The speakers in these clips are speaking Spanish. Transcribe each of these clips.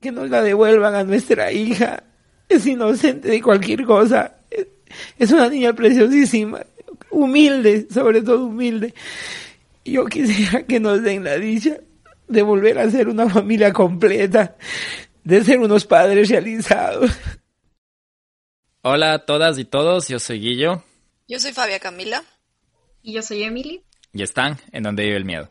que nos la devuelvan a nuestra hija. Es inocente de cualquier cosa. Es una niña preciosísima, humilde, sobre todo humilde. Yo quisiera que nos den la dicha de volver a ser una familia completa, de ser unos padres realizados. Hola a todas y todos, yo soy Guillo. Yo soy Fabia Camila. Y yo soy Emily. Y están en donde vive el miedo.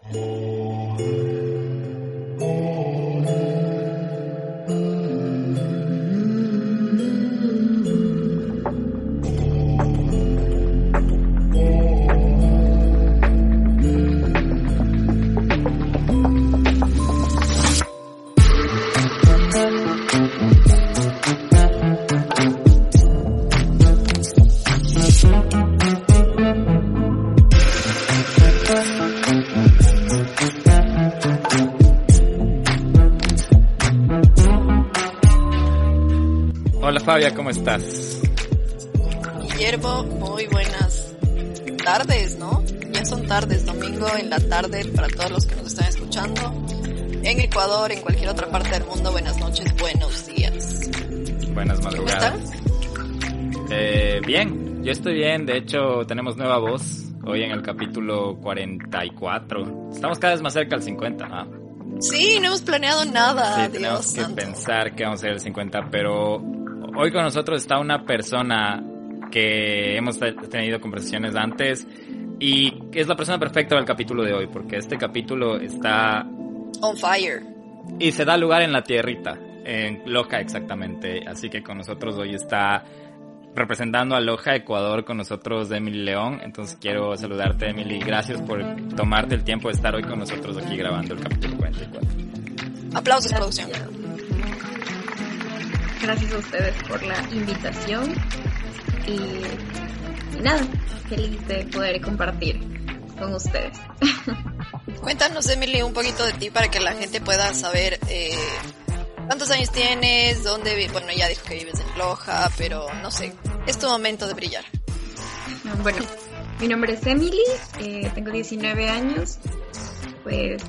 Fabia, ¿cómo estás? Guillermo, muy buenas tardes, ¿no? Ya son tardes, domingo en la tarde para todos los que nos están escuchando. En Ecuador, en cualquier otra parte del mundo, buenas noches, buenos días. Buenas madrugadas. ¿Cómo estás? Eh, bien, yo estoy bien, de hecho tenemos nueva voz hoy en el capítulo 44. Estamos cada vez más cerca del 50, ¿ah? Sí, no hemos planeado nada. Sí, tenemos que pensar que vamos a ser el 50, pero Hoy con nosotros está una persona que hemos tenido conversaciones antes y es la persona perfecta para el capítulo de hoy porque este capítulo está... On fire. Y se da lugar en la tierrita, en Loja exactamente. Así que con nosotros hoy está representando a Loja Ecuador con nosotros Emily León. Entonces quiero saludarte Emily. Gracias por tomarte el tiempo de estar hoy con nosotros aquí grabando el capítulo 44. Aplausos, producción. Gracias a ustedes por la invitación y, nada, feliz de poder compartir con ustedes. Cuéntanos, Emily, un poquito de ti para que la gente pueda saber eh, cuántos años tienes, dónde, bueno, ya dijo que vives en Loja, pero no sé, es tu momento de brillar. Bueno, mi nombre es Emily, eh, tengo 19 años, pues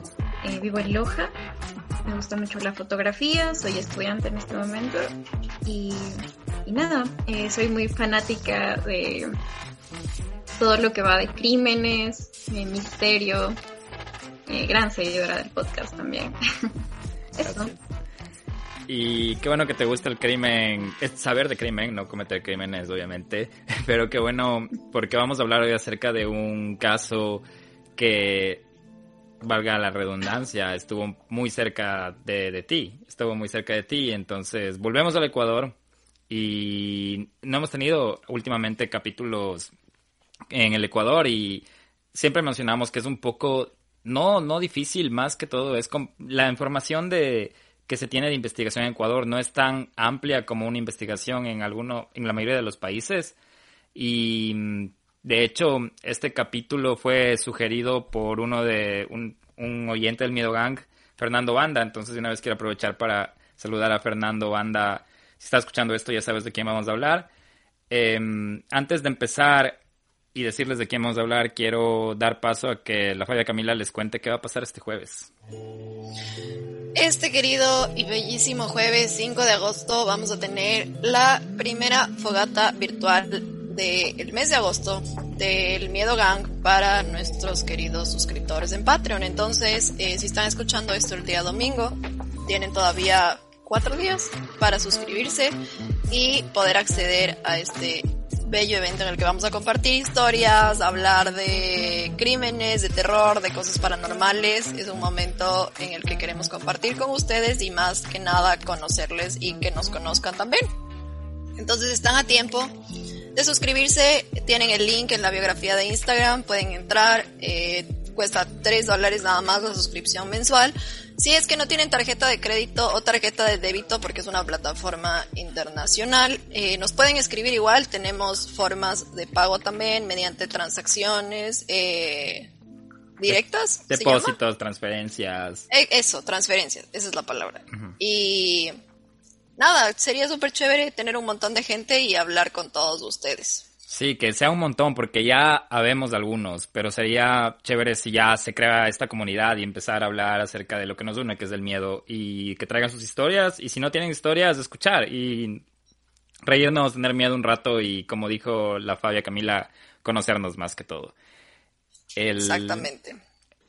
eh, vivo en Loja, me gusta mucho la fotografía, soy estudiante en este momento y, nada, eh, soy muy fanática de todo lo que va de crímenes, de misterio, eh, gran seguidora del podcast también. Eso. Y qué bueno que te gusta el crimen, saber de crimen, no cometer crímenes obviamente, pero qué bueno porque vamos a hablar hoy acerca de un caso que valga la redundancia, estuvo muy cerca de, ti, estuvo muy cerca de ti, entonces volvemos al Ecuador y no hemos tenido últimamente capítulos en el Ecuador y siempre mencionamos que es un poco, no, no difícil, más que todo, es la información de que se tiene de investigación en Ecuador no es tan amplia como una investigación en alguno, en la mayoría de los países. Y de hecho, este capítulo fue sugerido por uno de un, oyente del Miedo Gang, Fernando Banda. Entonces, de una vez quiero aprovechar para saludar a Fernando Banda. Si está escuchando esto, ya sabes de quién vamos a hablar. Em, antes de empezar y decirles de quién vamos a hablar, quiero dar paso a que la Fabia Camila les cuente qué va a pasar este jueves. Este querido y bellísimo jueves 5 de agosto vamos a tener la primera fogata virtual del mes de agosto del Miedo Gang para nuestros queridos suscriptores en Patreon. Entonces, eh, si están escuchando esto el día domingo, tienen todavía cuatro días para suscribirse y poder acceder a este bello evento en el que vamos a compartir historias, hablar de crímenes, de terror, de cosas paranormales. Es un momento en el que queremos compartir con ustedes y más que nada conocerles y que nos conozcan también. Entonces están a tiempo de suscribirse. Tienen el link en la biografía de Instagram, pueden entrar. Eh, cuesta 3 dólares nada más la suscripción mensual. Si es que no tienen tarjeta de crédito o tarjeta de débito porque es una plataforma internacional, eh, nos pueden escribir igual. Tenemos formas de pago también mediante transacciones. Eh, directas. Depósitos, transferencias. eso, transferencias, esa es la palabra. Y nada, sería súper chévere tener un montón de gente y hablar con todos ustedes. Sí, que sea un montón, porque ya habemos algunos, pero sería chévere si ya se crea esta comunidad y empezar a hablar acerca de lo que nos une, que es el miedo, y que traigan sus historias, y si no tienen historias, escuchar, y reírnos, tener miedo un rato, y como dijo la Fabia Camila, conocernos más que todo. Exactamente.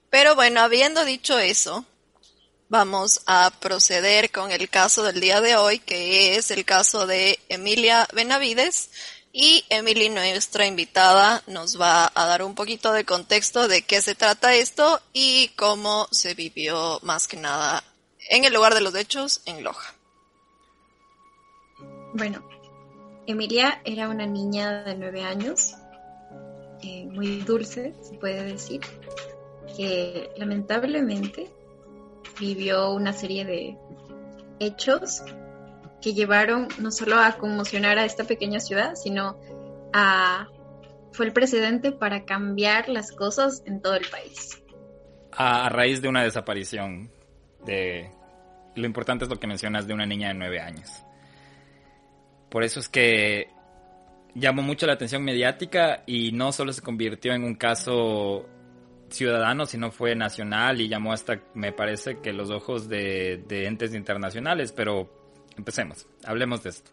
Pero bueno, habiendo dicho eso, vamos a proceder con el caso del día de hoy, que es el caso de Emilia Benavides, y Emily, nuestra invitada, nos va a dar un poquito de contexto de qué se trata esto y cómo se vivió más que nada en el lugar de los hechos en Loja. Bueno, Emilia era una niña de nueve años, eh, muy dulce, se puede decir, que lamentablemente vivió una serie de hechos que llevaron no solo a conmocionar a esta pequeña ciudad, sino a fue el precedente para cambiar las cosas en todo el país. A, raíz de una desaparición de lo importante es lo que mencionas de una niña de nueve años. Por eso es que llamó mucho la atención mediática y no solo se convirtió en un caso ciudadano, sino fue nacional y llamó hasta, me parece que los ojos de, de entes internacionales, pero Empecemos, hablemos de esto.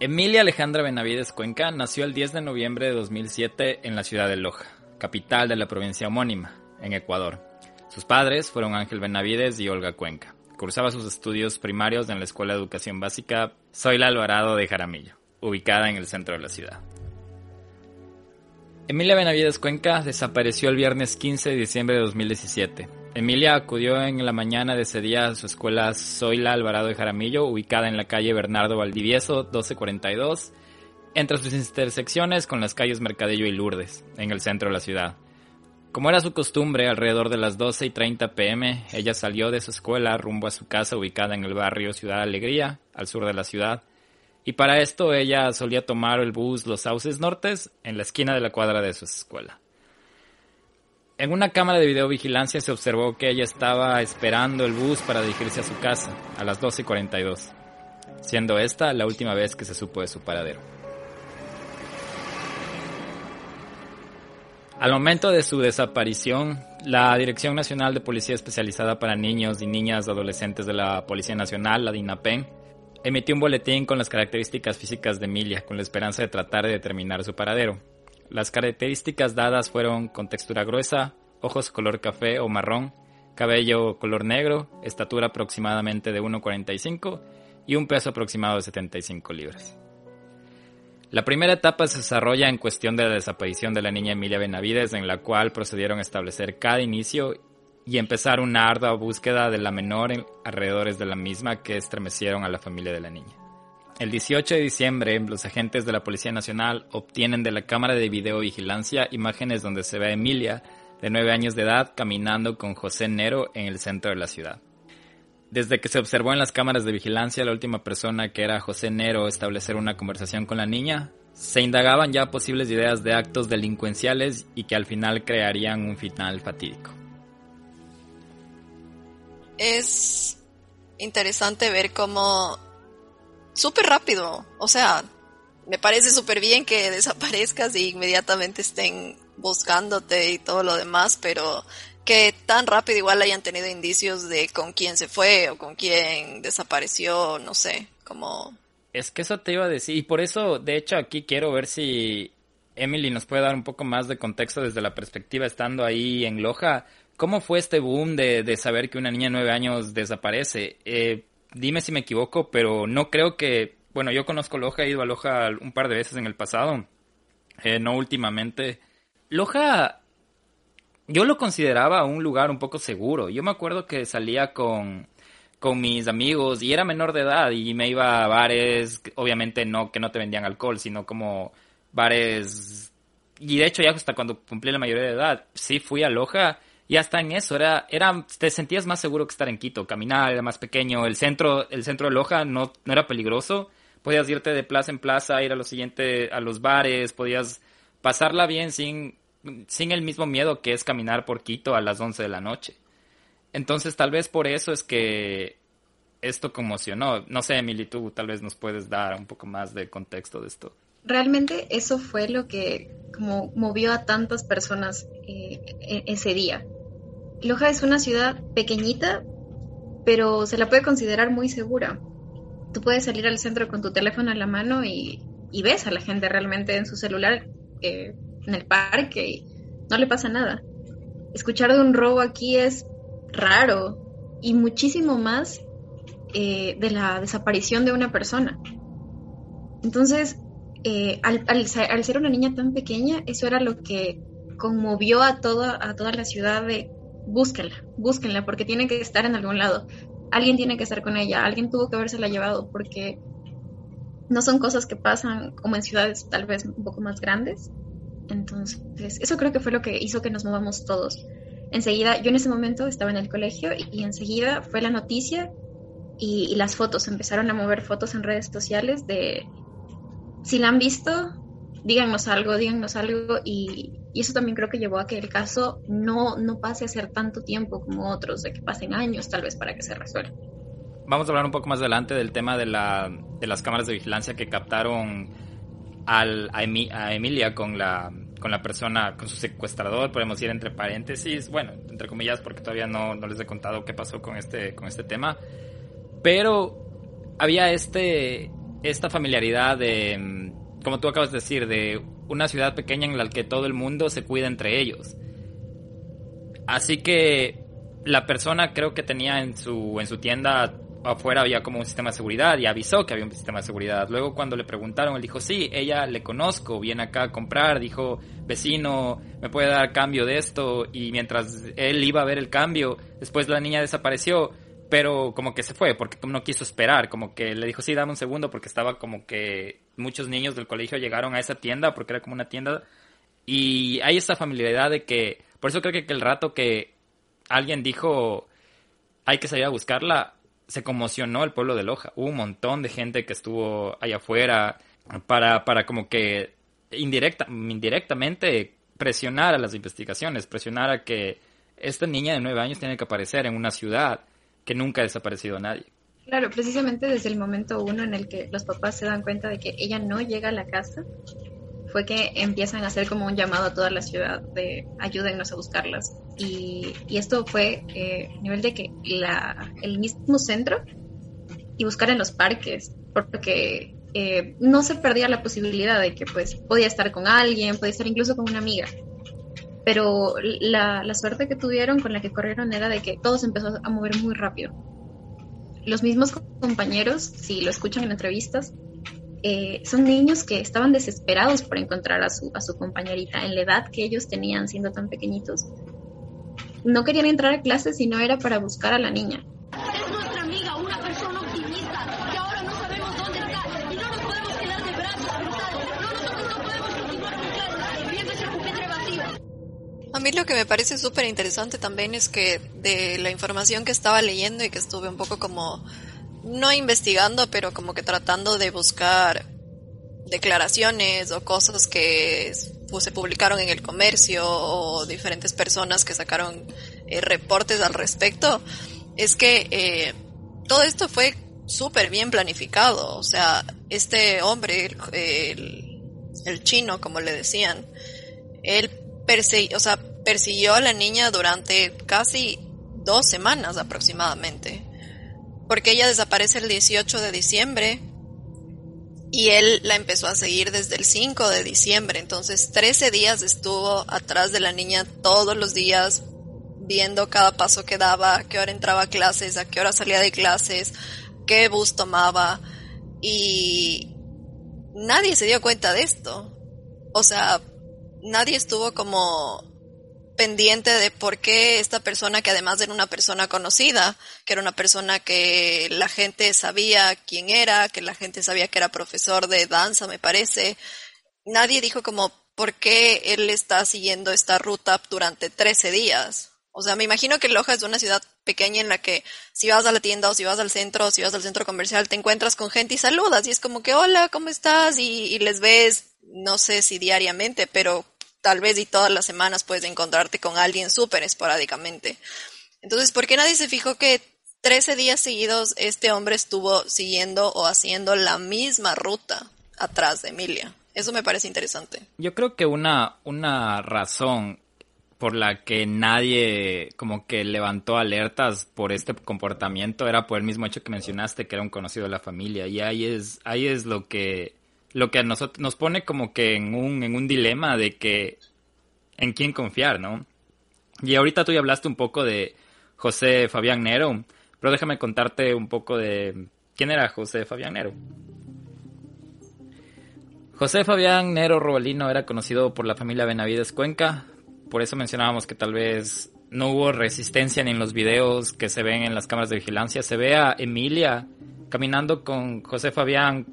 Emilia Alejandra Benavides Cuenca nació el 10 de noviembre de 2007 en la ciudad de Loja, capital de la provincia homónima, en Ecuador. Sus padres fueron Ángel Benavides y Olga Cuenca. Cursaba sus estudios primarios en la Escuela de Educación Básica Zoila Alvarado de Jaramillo, ubicada en el centro de la ciudad. Emilia Benavides Cuenca desapareció el viernes 15 de diciembre de 2017 Emilia acudió en la mañana de ese día a su escuela Zoila Alvarado de Jaramillo, ubicada en la calle Bernardo Valdivieso 1242, entre sus intersecciones con las calles Mercadillo y Lourdes, en el centro de la ciudad. Como era su costumbre, alrededor de las 12 y 30 pm, ella salió de su escuela rumbo a su casa ubicada en el barrio Ciudad Alegría, al sur de la ciudad, y para esto ella solía tomar el bus Los Sauces Nortes en la esquina de la cuadra de su escuela. En una cámara de videovigilancia se observó que ella estaba esperando el bus para dirigirse a su casa a las 12.42, siendo esta la última vez que se supo de su paradero. Al momento de su desaparición, la Dirección Nacional de Policía Especializada para Niños y Niñas Adolescentes de la Policía Nacional, la DINAPEN, emitió un boletín con las características físicas de Emilia, con la esperanza de tratar de determinar su paradero. Las características dadas fueron con textura gruesa, ojos color café o marrón, cabello color negro, estatura aproximadamente de 1,45 y un peso aproximado de 75 libras. La primera etapa se desarrolla en cuestión de la desaparición de la niña Emilia Benavides, en la cual procedieron a establecer cada inicio y empezar una ardua búsqueda de la menor en alrededores de la misma que estremecieron a la familia de la niña. El 18 de diciembre, los agentes de la Policía Nacional obtienen de la cámara de videovigilancia imágenes donde se ve a Emilia, de 9 años de edad, caminando con José Nero en el centro de la ciudad. Desde que se observó en las cámaras de vigilancia la última persona que era José Nero establecer una conversación con la niña, se indagaban ya posibles ideas de actos delincuenciales y que al final crearían un final fatídico. Es interesante ver cómo súper rápido. O sea, me parece súper bien que desaparezcas y inmediatamente estén buscándote y todo lo demás, pero que tan rápido igual hayan tenido indicios de con quién se fue o con quién desapareció, no sé, como... Es que eso te iba a decir, y por eso, de hecho, aquí quiero ver si Emily nos puede dar un poco más de contexto desde la perspectiva estando ahí en Loja. ¿Cómo fue este boom de, de saber que una niña de nueve años desaparece? Eh, dime si me equivoco, pero no creo que, bueno, yo conozco Loja, he ido a Loja un par de veces en el pasado, eh, no últimamente. Loja, yo lo consideraba un lugar un poco seguro. Yo me acuerdo que salía con, con mis amigos y era menor de edad y me iba a bares, obviamente no que no te vendían alcohol, sino como bares y de hecho ya hasta cuando cumplí la mayoría de edad, sí fui a Loja y hasta en eso, era, era, te sentías más seguro que estar en Quito. Caminar era más pequeño, el centro, el centro de Loja no, no era peligroso. Podías irte de plaza en plaza, ir a lo siguiente, a los bares, podías pasarla bien sin, sin el mismo miedo que es caminar por Quito a las 11 de la noche. Entonces tal vez por eso es que esto conmocionó. No sé, Emily, tú tal vez nos puedes dar un poco más de contexto de esto. Realmente eso fue lo que como movió a tantas personas eh, e-, ese día. Loja es una ciudad pequeñita, pero se la puede considerar muy segura. Tú puedes salir al centro con tu teléfono en la mano y, ves a la gente realmente en su celular eh, en el parque y no le pasa nada. Escuchar de un robo aquí es raro y muchísimo más eh, de la desaparición de una persona. Entonces, eh, al, ser una niña tan pequeña, eso era lo que conmovió a toda, a toda la ciudad de búsquenla, búsquenla, porque tiene que estar en algún lado. Alguien tiene que estar con ella, alguien tuvo que habérsela llevado, porque no son cosas que pasan como en ciudades tal vez un poco más grandes. Entonces, eso creo que fue lo que hizo que nos movamos todos. Enseguida, yo en ese momento estaba en el colegio y enseguida fue la noticia y, las fotos, empezaron a mover fotos en redes sociales de si la han visto, díganos algo, díganos algo y, eso también creo que llevó a que el caso no, no pase a ser tanto tiempo como otros, de que pasen años tal vez para que se resuelva. Vamos a hablar un poco más adelante del tema de, la, de las cámaras de vigilancia que captaron al, a, Emilia con la, con la persona, con su secuestrador, podemos ir entre paréntesis, bueno, entre comillas, porque todavía no, no les he contado qué pasó con este, con este tema. Pero había este, esta familiaridad de, como tú acabas de decir, de una ciudad pequeña en la que todo el mundo se cuida entre ellos. Así que la persona creo que tenía en su, en su tienda afuera había como un sistema de seguridad y avisó que había un sistema de seguridad. Luego cuando le preguntaron, él dijo, sí, ella le conozco, viene acá a comprar, dijo, vecino, me puede dar cambio de esto. Y mientras él iba a ver el cambio, después la niña desapareció pero como que se fue porque no quiso esperar, como que le dijo, sí, dame un segundo porque estaba como que muchos niños del colegio llegaron a esa tienda porque era como una tienda y hay esa familiaridad de que, por eso creo que, el rato que alguien dijo, hay que salir a buscarla, se conmocionó el pueblo de Loja, hubo un montón de gente que estuvo allá afuera para, para como que indirecta, indirectamente presionar a las investigaciones, presionar a que esta niña de nueve años tiene que aparecer en una ciudad que nunca ha desaparecido nadie. Claro, precisamente desde el momento uno en el que los papás se dan cuenta de que ella no llega a la casa, fue que empiezan a hacer como un llamado a toda la ciudad de ayúdennos a buscarlas. Y, esto fue eh, a nivel de que la, el mismo centro y buscar en los parques, porque eh, no se perdía la posibilidad de que pues podía estar con alguien, podía estar incluso con una amiga pero la, la, suerte que tuvieron con la que corrieron era de que todo se empezó a mover muy rápido. Los mismos compañeros, si lo escuchan en entrevistas, eh, son niños que estaban desesperados por encontrar a su, a su compañerita en la edad que ellos tenían siendo tan pequeñitos. No querían entrar a clases si no era para buscar a la niña. A mí lo que me parece súper interesante también es que de la información que estaba leyendo y que estuve un poco como, no investigando, pero como que tratando de buscar declaraciones o cosas que se publicaron en el comercio o diferentes personas que sacaron eh, reportes al respecto, es que eh, todo esto fue súper bien planificado. O sea, este hombre, el, el chino, como le decían, él o sea, persiguió a la niña durante casi dos semanas aproximadamente. Porque ella desaparece el 18 de diciembre y él la empezó a seguir desde el 5 de diciembre. Entonces 13 días estuvo atrás de la niña todos los días viendo cada paso que daba, a qué hora entraba a clases, a qué hora salía de clases, qué bus tomaba. Y nadie se dio cuenta de esto. O sea, nadie estuvo como pendiente de por qué esta persona, que además era una persona conocida, que era una persona que la gente sabía quién era, que la gente sabía que era profesor de danza, me parece, nadie dijo como por qué él está siguiendo esta ruta durante 13 días. O sea, me imagino que Loja es una ciudad pequeña en la que si vas a la tienda o si vas al centro o si vas al centro comercial te encuentras con gente y saludas y es como que hola, ¿cómo estás? Y, y les ves, no sé si diariamente, pero tal vez y todas las semanas puedes encontrarte con alguien súper esporádicamente. Entonces, ¿por qué nadie se fijó que 13 días seguidos este hombre estuvo siguiendo o haciendo la misma ruta atrás de Emilia. Eso me parece interesante. Yo creo que una, una razón por la que nadie como que levantó alertas por este comportamiento era por el mismo hecho que mencionaste que era un conocido de la familia y ahí es ahí es lo que lo que a nosotros nos pone como que en un en un dilema de que en quién confiar, ¿no? Y ahorita tú ya hablaste un poco de José Fabián Nero, pero déjame contarte un poco de quién era José Fabián Nero. José Fabián Nero Robalino era conocido por la familia Benavides Cuenca, por eso mencionábamos que tal vez no hubo resistencia ni en los videos que se ven en las cámaras de vigilancia. Se ve a Emilia caminando con José Fabián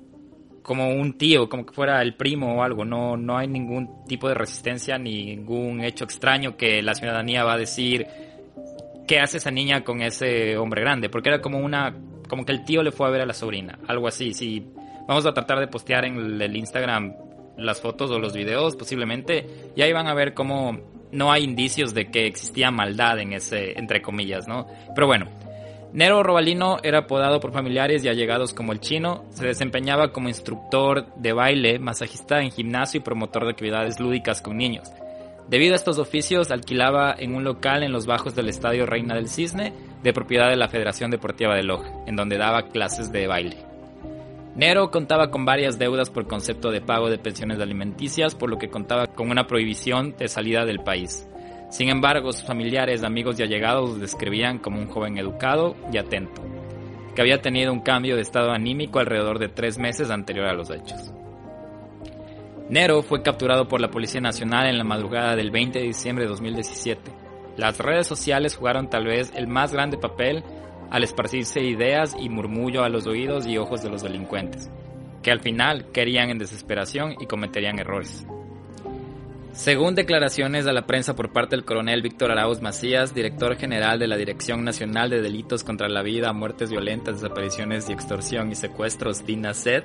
como un tío, como que fuera el primo o algo. No, no hay ningún tipo de resistencia ni ningún hecho extraño que la ciudadanía va a decir qué hace esa niña con ese hombre grande, porque era como una, como que el tío le fue a ver a la sobrina, algo así. Si vamos a tratar de postear en el Instagram las fotos o los videos posiblemente, y ahí van a ver cómo no hay indicios de que existía maldad en ese, entre comillas, ¿no? Pero bueno, Nero Robalino era apodado por familiares y allegados como el chino, se desempeñaba como instructor de baile, masajista en gimnasio y promotor de actividades lúdicas con niños. Debido a estos oficios, alquilaba en un local en los bajos del Estadio Reina del Cisne, de propiedad de la Federación Deportiva de Loja, en donde daba clases de baile. Nero contaba con varias deudas por concepto de pago de pensiones alimenticias, por lo que contaba con una prohibición de salida del país. Sin embargo, sus familiares, amigos y allegados lo describían como un joven educado y atento, que había tenido un cambio de estado anímico alrededor de tres meses anterior a los hechos. Nero fue capturado por la Policía Nacional en la madrugada del 20 de diciembre de 2017. Las redes sociales jugaron tal vez el más grande papel al esparcirse ideas y murmullo a los oídos y ojos de los delincuentes, que al final querían en desesperación y cometerían errores. Según declaraciones a la prensa por parte del coronel Víctor Arauz Macías, director general de la Dirección Nacional de Delitos contra la Vida, Muertes Violentas, Desapariciones y Extorsión y Secuestros, DINASED,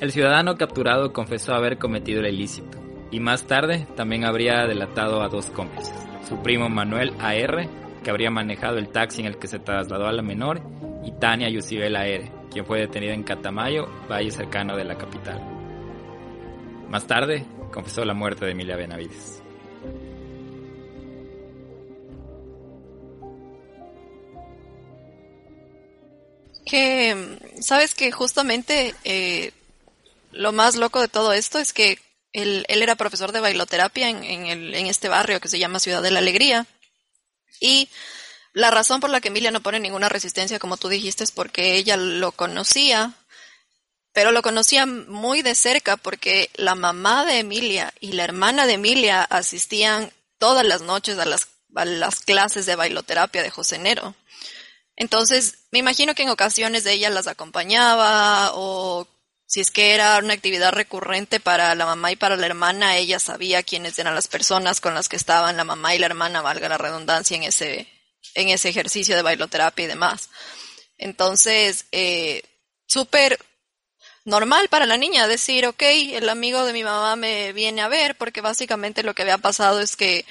el ciudadano capturado confesó haber cometido el ilícito y más tarde también habría delatado a dos cómplices, su primo Manuel A.R que habría manejado el taxi en el que se trasladó a la menor, y Tania Yusibel R., quien fue detenida en Catamayo, valle cercano de la capital. Más tarde, confesó la muerte de Emilia Benavides. Que, sabes que justamente eh, lo más loco de todo esto es que él, era profesor de bailoterapia en, en este barrio que se llama Ciudad de la Alegría. Y la razón por la que Emilia no pone ninguna resistencia, como tú dijiste, es porque ella lo conocía, pero lo conocía muy de cerca porque la mamá de Emilia y la hermana de Emilia asistían todas las noches a las, a las clases de bailoterapia de José Nero. Entonces, me imagino que en ocasiones ella las acompañaba o si es que era una actividad recurrente para la mamá y para la hermana, ella sabía quiénes eran las personas con las que estaban la mamá y la hermana, valga la redundancia, en ese, en ese ejercicio de bailoterapia y demás. Entonces, eh, súper normal para la niña decir, ok, el amigo de mi mamá me viene a ver, porque básicamente lo que había pasado es que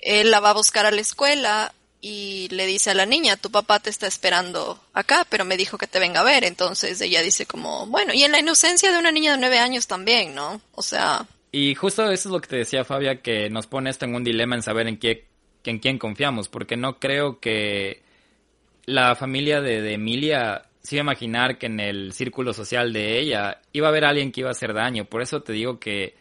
él la va a buscar a la escuela y le dice a la niña, tu papá te está esperando acá, pero me dijo que te venga a ver. Entonces ella dice como, bueno, y en la inocencia de una niña de nueve años también, ¿no? O sea... Y justo eso es lo que te decía Fabia, que nos pone esto en un dilema en saber en, qué, en quién confiamos, porque no creo que la familia de, de Emilia a imaginar que en el círculo social de ella iba a haber alguien que iba a hacer daño. Por eso te digo que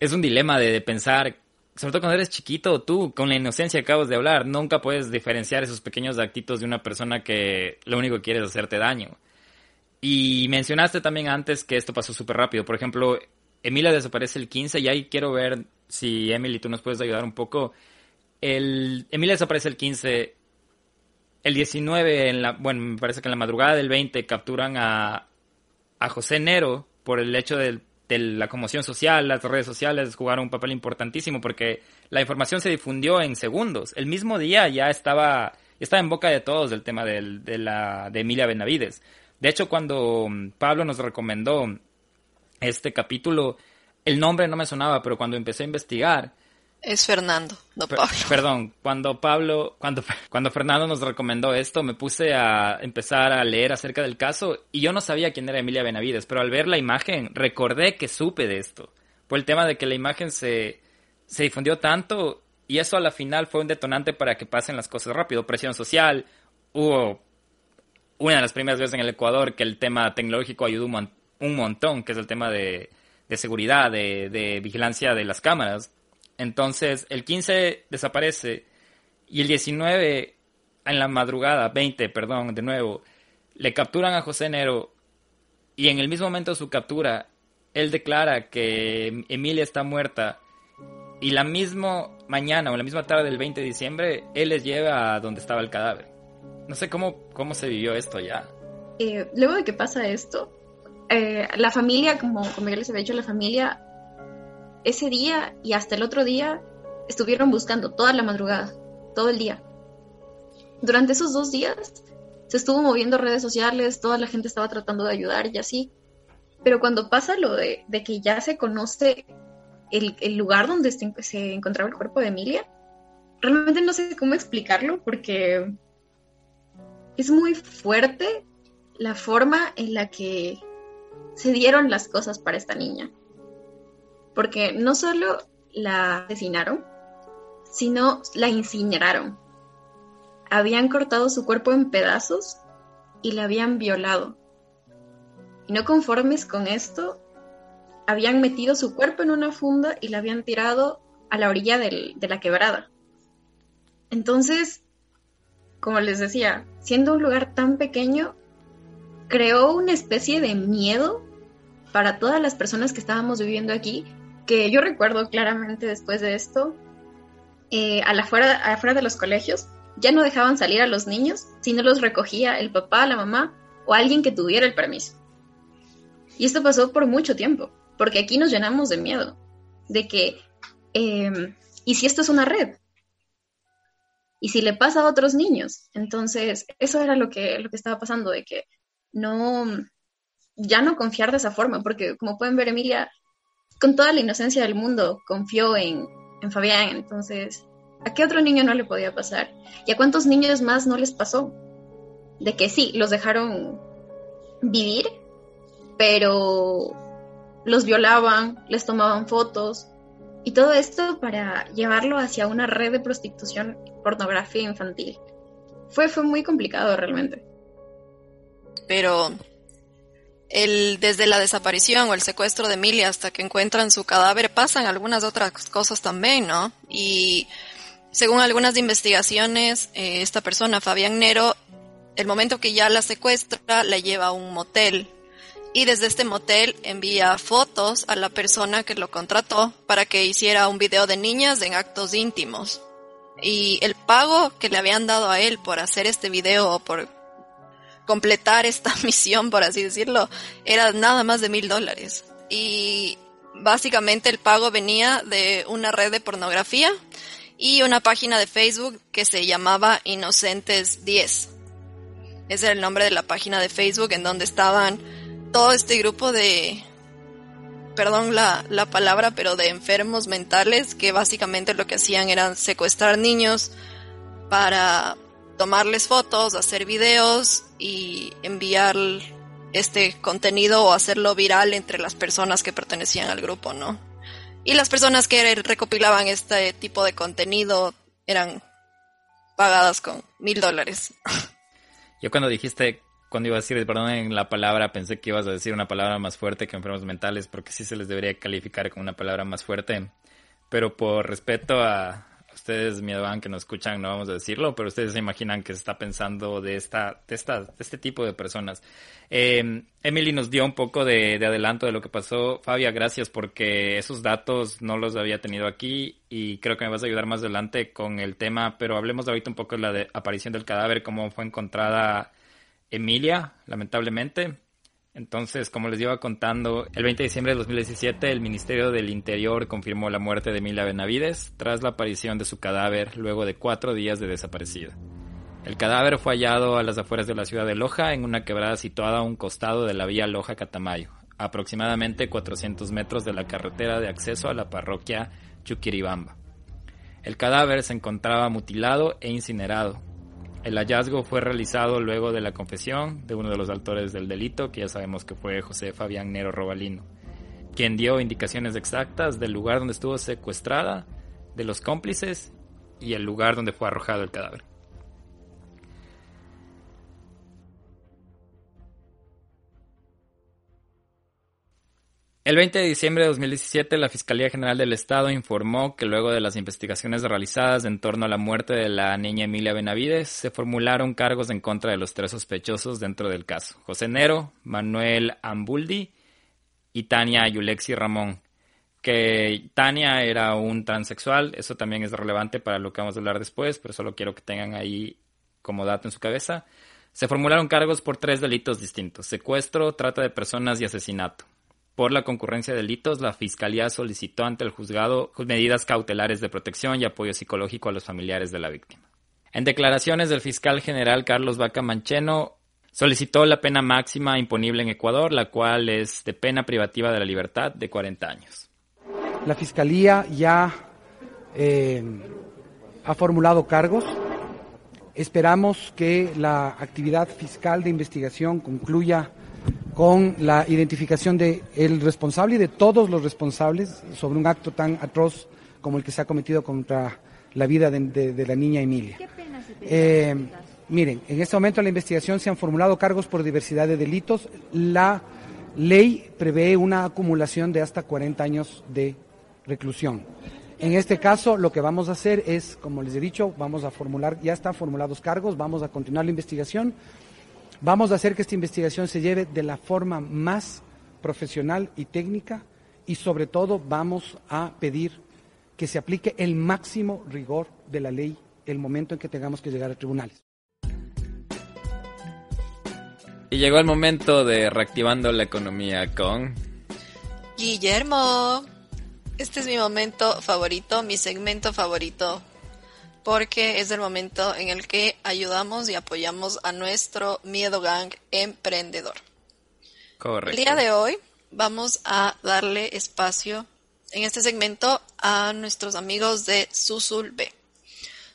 es un dilema de, de pensar sobre todo cuando eres chiquito, tú, con la inocencia que acabas de hablar, nunca puedes diferenciar esos pequeños actitos de una persona que lo único que quiere es hacerte daño. Y mencionaste también antes que esto pasó súper rápido. Por ejemplo, Emilia desaparece el 15 y ahí quiero ver si Emily tú nos puedes ayudar un poco. El, Emilia desaparece el 15. El 19, en la, bueno, me parece que en la madrugada del 20 capturan a, a José Nero por el hecho del de la conmoción social, las redes sociales jugaron un papel importantísimo porque la información se difundió en segundos. El mismo día ya estaba, estaba en boca de todos el tema de, la, de Emilia Benavides. De hecho, cuando mm, Pablo nos recomendó este capítulo, el nombre no me sonaba, pero cuando empecé a investigar... Es Fernando, no Pablo. Perdón, cuando Pablo, cuando, cuando Fernando nos recomendó esto, me puse a empezar a leer acerca del caso y yo no sabía quién era Emilia Benavides, pero al ver la imagen recordé que supe de esto. Fue el tema de que la imagen se, se difundió tanto y eso a la final fue un detonante para que pasen las cosas rápido. Presión social, hubo una de las primeras veces en el Ecuador que el tema tecnológico ayudó un, montón, que es el tema de, de seguridad, de, de vigilancia de las cámaras entonces, el 15 desaparece y el 19 en la madrugada, 20, perdón, de nuevo, le capturan a José Nero y en el mismo momento de su captura, él declara que Emilia está muerta y la misma mañana o la misma tarde del 20 de diciembre, él les lleva a donde estaba el cadáver. No sé cómo, cómo se vivió esto ya. Eh, luego de que pasa esto, eh, la familia, como, como ya les había dicho, la familia ese día y hasta el otro día estuvieron buscando toda la madrugada, todo el día. Durante esos dos días se estuvo moviendo redes sociales, toda la gente estaba tratando de ayudar y así. Pero cuando pasa lo de, que ya se conoce el, lugar donde se, encontraba el cuerpo de Emilia, realmente no sé cómo explicarlo porque es muy fuerte la forma en la que se dieron las cosas para esta niña porque no solo la asesinaron, sino la incineraron. Habían cortado su cuerpo en pedazos y la habían violado. Y no conformes con esto, habían metido su cuerpo en una funda y la habían tirado a la orilla de la quebrada. Entonces, como les decía, siendo un lugar tan pequeño, creó una especie de miedo para todas las personas que estábamos viviendo aquí que yo recuerdo claramente después de esto, eh, a la afuera, afuera de los colegios, ya no dejaban salir a los niños si no los recogía el papá, la mamá o alguien que tuviera el permiso. Y esto pasó por mucho tiempo, porque aquí nos llenamos de miedo, de que, em, ¿y si esto es una red? ¿Y si le pasa a otros niños? Entonces, eso era lo que, lo que estaba pasando, de que no, ya no confiar de esa forma, porque como pueden ver, Emilia con toda la inocencia del mundo confió en, Fabián, entonces, ¿a qué otro niño no le podía pasar? ¿Y a cuántos niños más no les pasó? De que sí, los dejaron vivir, pero los violaban, les tomaban fotos, y todo esto para llevarlo hacia una red de prostitución, pornografía infantil. Fue, fue muy complicado realmente. Pero el, desde la desaparición o el secuestro de Emilia hasta que encuentran su cadáver pasan algunas otras cosas también, ¿no? Y según algunas investigaciones, eh, esta persona, Fabián Nero, el momento que ya la secuestra, la lleva a un motel. Y desde este motel envía fotos a la persona que lo contrató para que hiciera un video de niñas en actos íntimos. Y el pago que le habían dado a él por hacer este video o por completar esta misión, por así decirlo, era nada más de mil dólares. Y básicamente el pago venía de una red de pornografía y una página de Facebook que se llamaba Inocentes 10. Ese era el nombre de la página de Facebook en donde estaban todo este grupo de, perdón la, la palabra, pero de enfermos mentales que básicamente lo que hacían era secuestrar niños para tomarles fotos, hacer videos y enviar este contenido o hacerlo viral entre las personas que pertenecían al grupo, ¿no? Y las personas que recopilaban este tipo de contenido eran pagadas con mil dólares. Yo cuando dijiste, cuando iba a decir, perdón, en la palabra, pensé que ibas a decir una palabra más fuerte que enfermos mentales, porque sí se les debería calificar con una palabra más fuerte. Pero por respeto a, ustedes, miedo que nos escuchan, no vamos a decirlo, pero ustedes se imaginan que se está pensando de esta, de esta, de este tipo de personas. Eh, Emily nos dio un poco de, de, adelanto de lo que pasó. Fabia, gracias porque esos datos no los había tenido aquí y creo que me vas a ayudar más adelante con el tema, pero hablemos ahorita un poco de la de aparición del cadáver, cómo fue encontrada Emilia, lamentablemente. Entonces, como les iba contando, el 20 de diciembre de 2017 el Ministerio del Interior confirmó la muerte de Emilia Benavides tras la aparición de su cadáver luego de cuatro días de desaparecida. El cadáver fue hallado a las afueras de la ciudad de Loja en una quebrada situada a un costado de la vía Loja-Catamayo, aproximadamente 400 metros de la carretera de acceso a la parroquia Chuquiribamba. El cadáver se encontraba mutilado e incinerado. El hallazgo fue realizado luego de la confesión de uno de los autores del delito, que ya sabemos que fue José Fabián Nero Robalino, quien dio indicaciones exactas del lugar donde estuvo secuestrada, de los cómplices y el lugar donde fue arrojado el cadáver. El 20 de diciembre de 2017, la Fiscalía General del Estado informó que luego de las investigaciones realizadas en torno a la muerte de la niña Emilia Benavides, se formularon cargos en contra de los tres sospechosos dentro del caso, José Nero, Manuel Ambuldi y Tania Yulexi Ramón. Que Tania era un transexual, eso también es relevante para lo que vamos a hablar después, pero solo quiero que tengan ahí como dato en su cabeza. Se formularon cargos por tres delitos distintos, secuestro, trata de personas y asesinato. Por la concurrencia de delitos, la Fiscalía solicitó ante el juzgado medidas cautelares de protección y apoyo psicológico a los familiares de la víctima. En declaraciones del fiscal general Carlos Vaca Mancheno, solicitó la pena máxima imponible en Ecuador, la cual es de pena privativa de la libertad de 40 años. La Fiscalía ya eh, ha formulado cargos. Esperamos que la actividad fiscal de investigación concluya con la identificación del el responsable y de todos los responsables sobre un acto tan atroz como el que se ha cometido contra la vida de, la niña Emilia. Eh, miren, en este momento en la investigación se han formulado cargos por diversidad de delitos. La ley prevé una acumulación de hasta 40 años de reclusión. En este caso, lo que vamos a hacer es, como les he dicho, vamos a formular, ya están formulados cargos, vamos a continuar la investigación Vamos a hacer que esta investigación se lleve de la forma más profesional y técnica y sobre todo vamos a pedir que se aplique el máximo rigor de la ley el momento en que tengamos que llegar a tribunales. Y llegó el momento de reactivando la economía con Guillermo. Este es mi momento favorito, mi segmento favorito porque es el momento en el que ayudamos y apoyamos a nuestro Miedo Gang emprendedor. Correcto. El día de hoy vamos a darle espacio en este segmento a nuestros amigos de Susul B.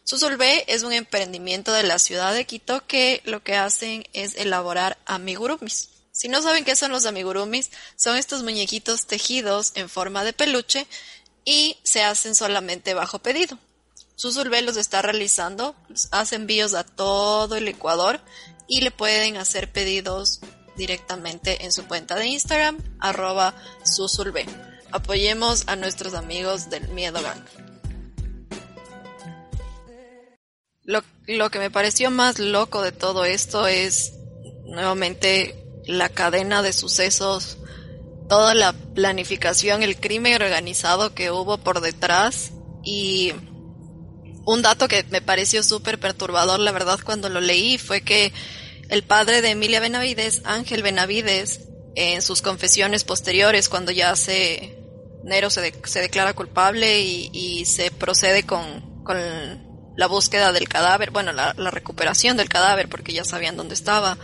Susul B es un emprendimiento de la ciudad de Quito que lo que hacen es elaborar amigurumis. Si no saben qué son los amigurumis, son estos muñequitos tejidos en forma de peluche y se hacen solamente bajo pedido. Susulve los está realizando, hace envíos a todo el Ecuador y le pueden hacer pedidos directamente en su cuenta de Instagram, arroba Susulve. Apoyemos a nuestros amigos del Miedo Gang. Lo, lo que me pareció más loco de todo esto es nuevamente la cadena de sucesos, toda la planificación, el crimen organizado que hubo por detrás y un dato que me pareció súper perturbador, la verdad, cuando lo leí, fue que el padre de Emilia Benavides, Ángel Benavides, en sus confesiones posteriores, cuando ya se Nero se, declara culpable y, se procede con, con, la búsqueda del cadáver, bueno, la, recuperación del cadáver, porque ya sabían dónde estaba.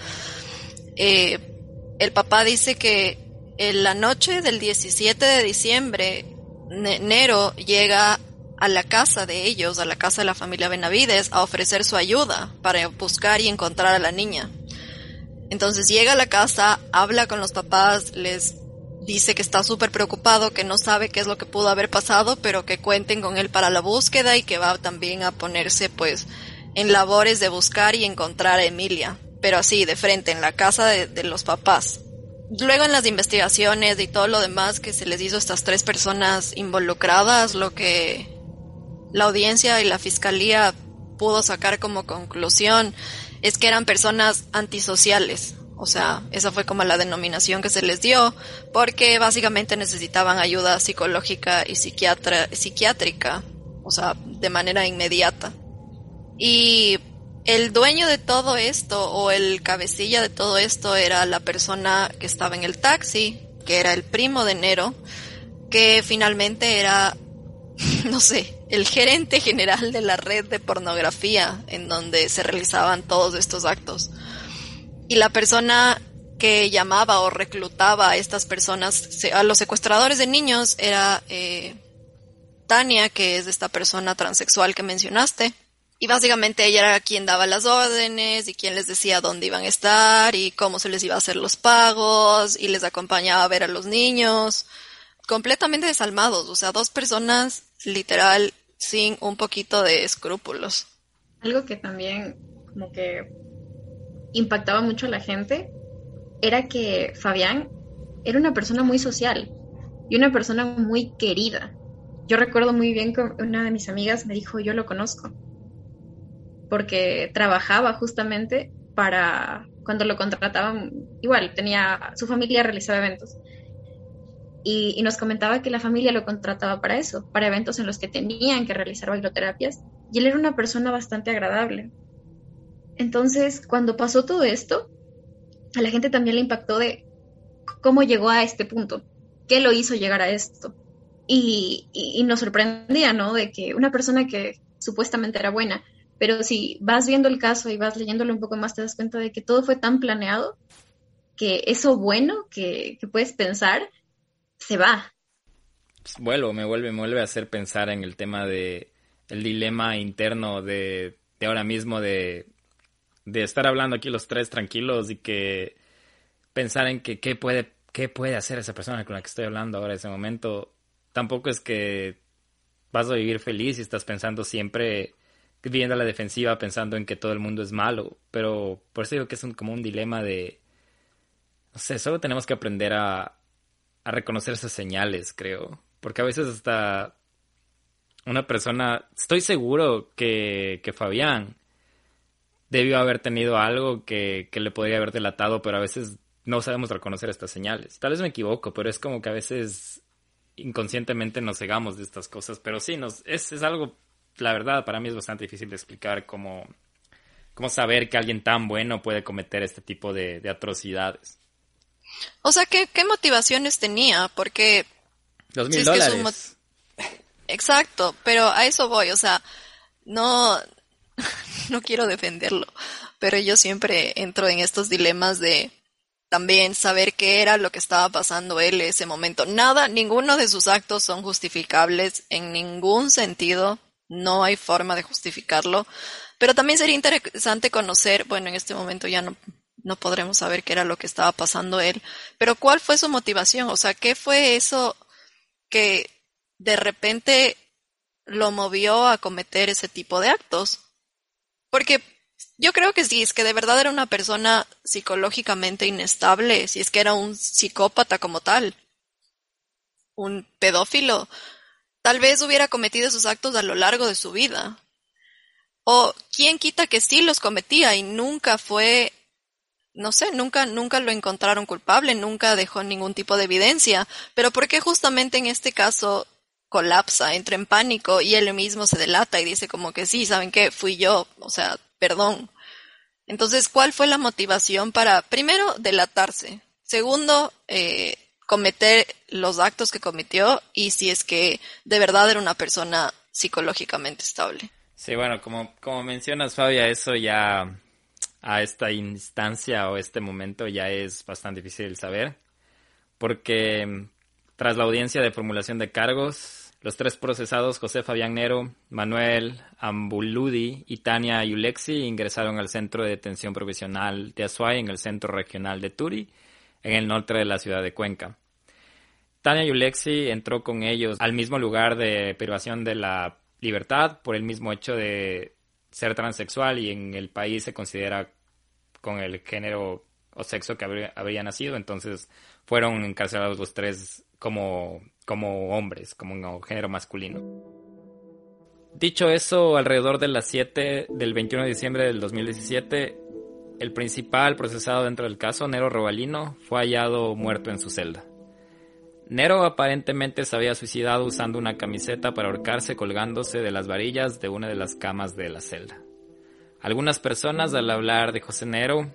Eh, el papá dice que en la noche del 17 de diciembre, Nero llega a la casa de ellos, a la casa de la familia Benavides, a ofrecer su ayuda para buscar y encontrar a la niña. Entonces llega a la casa, habla con los papás, les dice que está súper preocupado, que no sabe qué es lo que pudo haber pasado, pero que cuenten con él para la búsqueda y que va también a ponerse pues en labores de buscar y encontrar a Emilia, pero así, de frente, en la casa de, de los papás. Luego en las investigaciones y todo lo demás que se les hizo a estas tres personas involucradas, lo que la audiencia y la fiscalía pudo sacar como conclusión es que eran personas antisociales. O sea, esa fue como la denominación que se les dio, porque básicamente necesitaban ayuda psicológica y psiquiátrica, o sea, de manera inmediata. Y el dueño de todo esto, o el cabecilla de todo esto, era la persona que estaba en el taxi, que era el primo de Nero, que finalmente era, no sé, el gerente general de la red de pornografía en donde se realizaban todos estos actos. Y la persona que llamaba o reclutaba a estas personas, a los secuestradores de niños, era eh, Tania, que es esta persona transexual que mencionaste. Y básicamente ella era quien daba las órdenes y quien les decía dónde iban a estar y cómo se les iba a hacer los pagos y les acompañaba a ver a los niños. Completamente desalmados, o sea, dos personas literal sin un poquito de escrúpulos. Algo que también como que impactaba mucho a la gente era que Fabián era una persona muy social y una persona muy querida. Yo recuerdo muy bien que una de mis amigas me dijo, yo lo conozco porque trabajaba justamente para cuando lo contrataban, igual tenía, su familia realizaba eventos. Y, nos comentaba que la familia lo contrataba para eso, para eventos en los que tenían que realizar bailoterapias. Y él era una persona bastante agradable. Entonces, cuando pasó todo esto, a la gente también le impactó de cómo llegó a este punto, qué lo hizo llegar a esto. Y, nos sorprendía, ¿no? De que una persona que supuestamente era buena, pero si vas viendo el caso y vas leyéndolo un poco más, te das cuenta de que todo fue tan planeado que eso bueno que, puedes pensar se va. Vuelvo, me vuelve, me vuelve a hacer pensar en el tema de el dilema interno de, de ahora mismo de, de estar hablando aquí los tres tranquilos y que pensar en que qué puede, qué puede hacer esa persona con la que estoy hablando ahora en ese momento. Tampoco es que vas a vivir feliz y estás pensando siempre viendo a la defensiva pensando en que todo el mundo es malo, pero por eso digo que es como un dilema de, no sé, solo tenemos que aprender a, a reconocer esas señales, creo, porque a veces hasta una persona, estoy seguro que, que Fabián debió haber tenido algo que, que le podría haber delatado, pero a veces no sabemos reconocer estas señales. Tal vez me equivoco, pero es como que a veces inconscientemente nos cegamos de estas cosas, pero sí, nos, es, es algo la verdad, para mí es bastante difícil de explicar cómo, cómo saber que alguien tan bueno puede cometer este tipo de, atrocidades. O sea, ¿qué, ¿qué, motivaciones tenía? Porque... Mil dólares. Exacto, pero a eso voy, o sea, no, no quiero defenderlo, pero yo siempre entro en estos dilemas de también saber qué era lo que estaba pasando él en ese momento. Nada, ninguno de sus actos son justificables en ningún sentido. No hay forma de justificarlo. Pero también sería interesante conocer, bueno, en este momento ya no, no podremos saber qué era lo que estaba pasando él, pero cuál fue su motivación, o sea, qué fue eso que de repente lo movió a cometer ese tipo de actos. Porque yo creo que sí, es que de verdad era una persona psicológicamente inestable, si es que era un psicópata como tal, un pedófilo, Tal vez hubiera cometido esos actos a lo largo de su vida. O quién quita que sí los cometía y nunca fue, no sé, nunca, nunca lo encontraron culpable, nunca dejó ningún tipo de evidencia. Pero ¿por qué justamente en este caso colapsa, entra en pánico y él mismo se delata y dice como que sí, ¿saben qué? Fui yo, o sea, perdón. Entonces, ¿cuál fue la motivación para, primero, delatarse? Segundo, eh, cometer los actos que cometió y si es que de verdad era una persona psicológicamente estable. Sí, bueno, como, como mencionas, Fabia, eso ya a esta instancia o este momento ya es bastante difícil saber, porque tras la audiencia de formulación de cargos, los tres procesados, José Fabián Nero, Manuel Ambuludi y Tania Yulexi, ingresaron al centro de detención provisional de Azuay en el centro regional de Turi en el norte de la ciudad de Cuenca. Tania Yulexi entró con ellos al mismo lugar de privación de la libertad por el mismo hecho de ser transexual y en el país se considera con el género o sexo que habría, nacido, entonces fueron encarcelados los tres como, como hombres, como un género masculino. Dicho eso, alrededor de las 7 del 21 de diciembre del 2017, el principal procesado dentro del caso, Nero Robalino, fue hallado muerto en su celda. Nero aparentemente se había suicidado usando una camiseta para ahorcarse colgándose de las varillas de una de las camas de la celda. Algunas personas al hablar de José Nero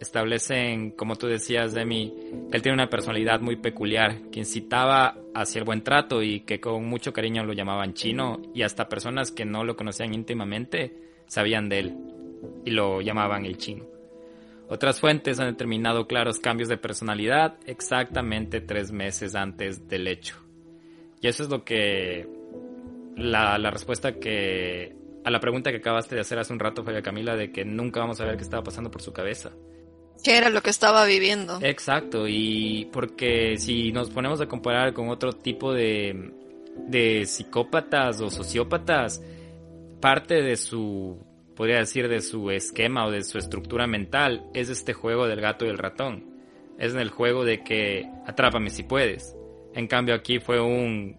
establecen, como tú decías, Demi, que él tiene una personalidad muy peculiar, que incitaba hacia el buen trato y que con mucho cariño lo llamaban chino y hasta personas que no lo conocían íntimamente sabían de él y lo llamaban el chino. Otras fuentes han determinado claros cambios de personalidad exactamente tres meses antes del hecho. Y eso es lo que la, la respuesta que a la pregunta que acabaste de hacer hace un rato, Fabia Camila, de que nunca vamos a ver qué estaba pasando por su cabeza. ¿Qué era lo que estaba viviendo? Exacto, y porque si nos ponemos a comparar con otro tipo de, de psicópatas o sociópatas, parte de su, podría decir, de su esquema o de su estructura mental es este juego del gato y el ratón. Es en el juego de que atrápame si puedes. En cambio aquí fue un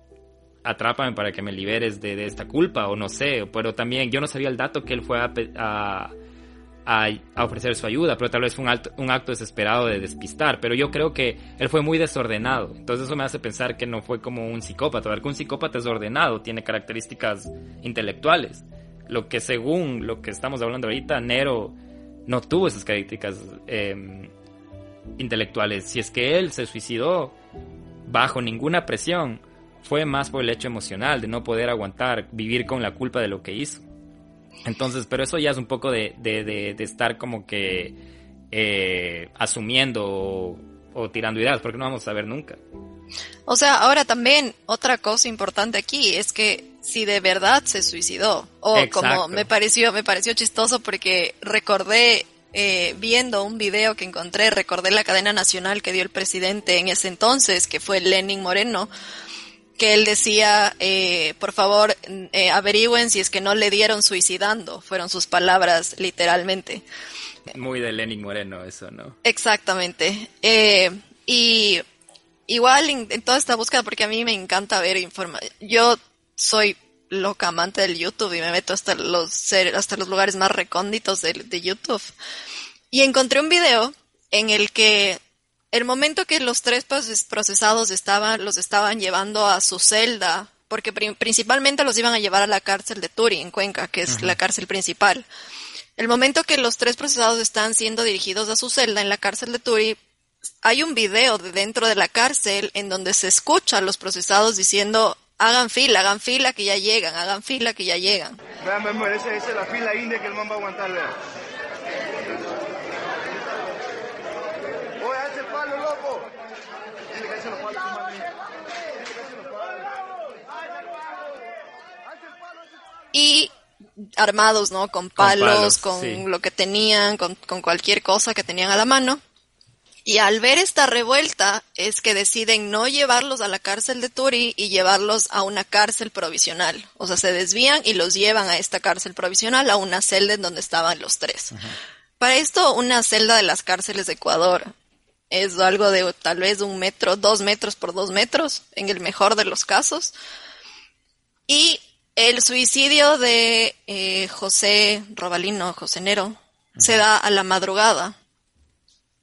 atrápame para que me liberes de, esta culpa o no sé, pero también yo no sabía el dato que él fue a, a, ofrecer su ayuda, pero tal vez fue un, acto desesperado de despistar, pero yo creo que él fue muy desordenado, entonces eso me hace pensar que no fue como un psicópata, porque un psicópata es ordenado, tiene características intelectuales, lo que según lo que estamos hablando ahorita, Nero no tuvo esas características em, intelectuales, si es que él se suicidó bajo ninguna presión, fue más por el hecho emocional de no poder aguantar, vivir con la culpa de lo que hizo. Entonces, pero eso ya es un poco de, de, estar como que eh, asumiendo o, tirando ideas, porque no vamos a saber nunca. O sea, ahora también otra cosa importante aquí es que si de verdad se suicidó, o como me pareció, me pareció chistoso porque recordé eh, viendo un video que encontré, recordé la cadena nacional que dio el presidente en ese entonces, que fue Lenin Moreno, que él decía, eh, por favor, eh, averigüen si es que no le dieron suicidando, fueron sus palabras literalmente. Muy de Lenin Moreno eso, ¿no? Exactamente. Eh, y igual en, toda esta búsqueda, porque a mí me encanta ver información, yo soy loca amante del YouTube y me meto hasta los, hasta los lugares más recónditos de, de YouTube. Y encontré un video en el que el momento que los tres procesados estaban, los estaban llevando a su celda, porque principalmente los iban a llevar a la cárcel de Turi, en Cuenca, que es la cárcel principal. El momento que los tres procesados están siendo dirigidos a su celda en la cárcel de Turi, hay un video de dentro de la cárcel en donde se escucha a los procesados diciendo hagan fila, hagan fila que ya llegan, hagan fila que ya llegan. Vean, esa es la fila india que el man va a aguantar. Y armados, ¿no? Con palos, con, lo que tenían, con, cualquier cosa que tenían a la mano. Y al ver esta revuelta es que deciden no llevarlos a la cárcel de Turi y llevarlos a una cárcel provisional. O sea, se desvían y los llevan a esta cárcel provisional, a una celda en donde estaban los tres. Para esto, una celda de las cárceles de Ecuador es algo de tal vez un metro, dos metros por dos metros, en el mejor de los casos. Y el suicidio de eh, José Robalino, José Nero, se da a la madrugada.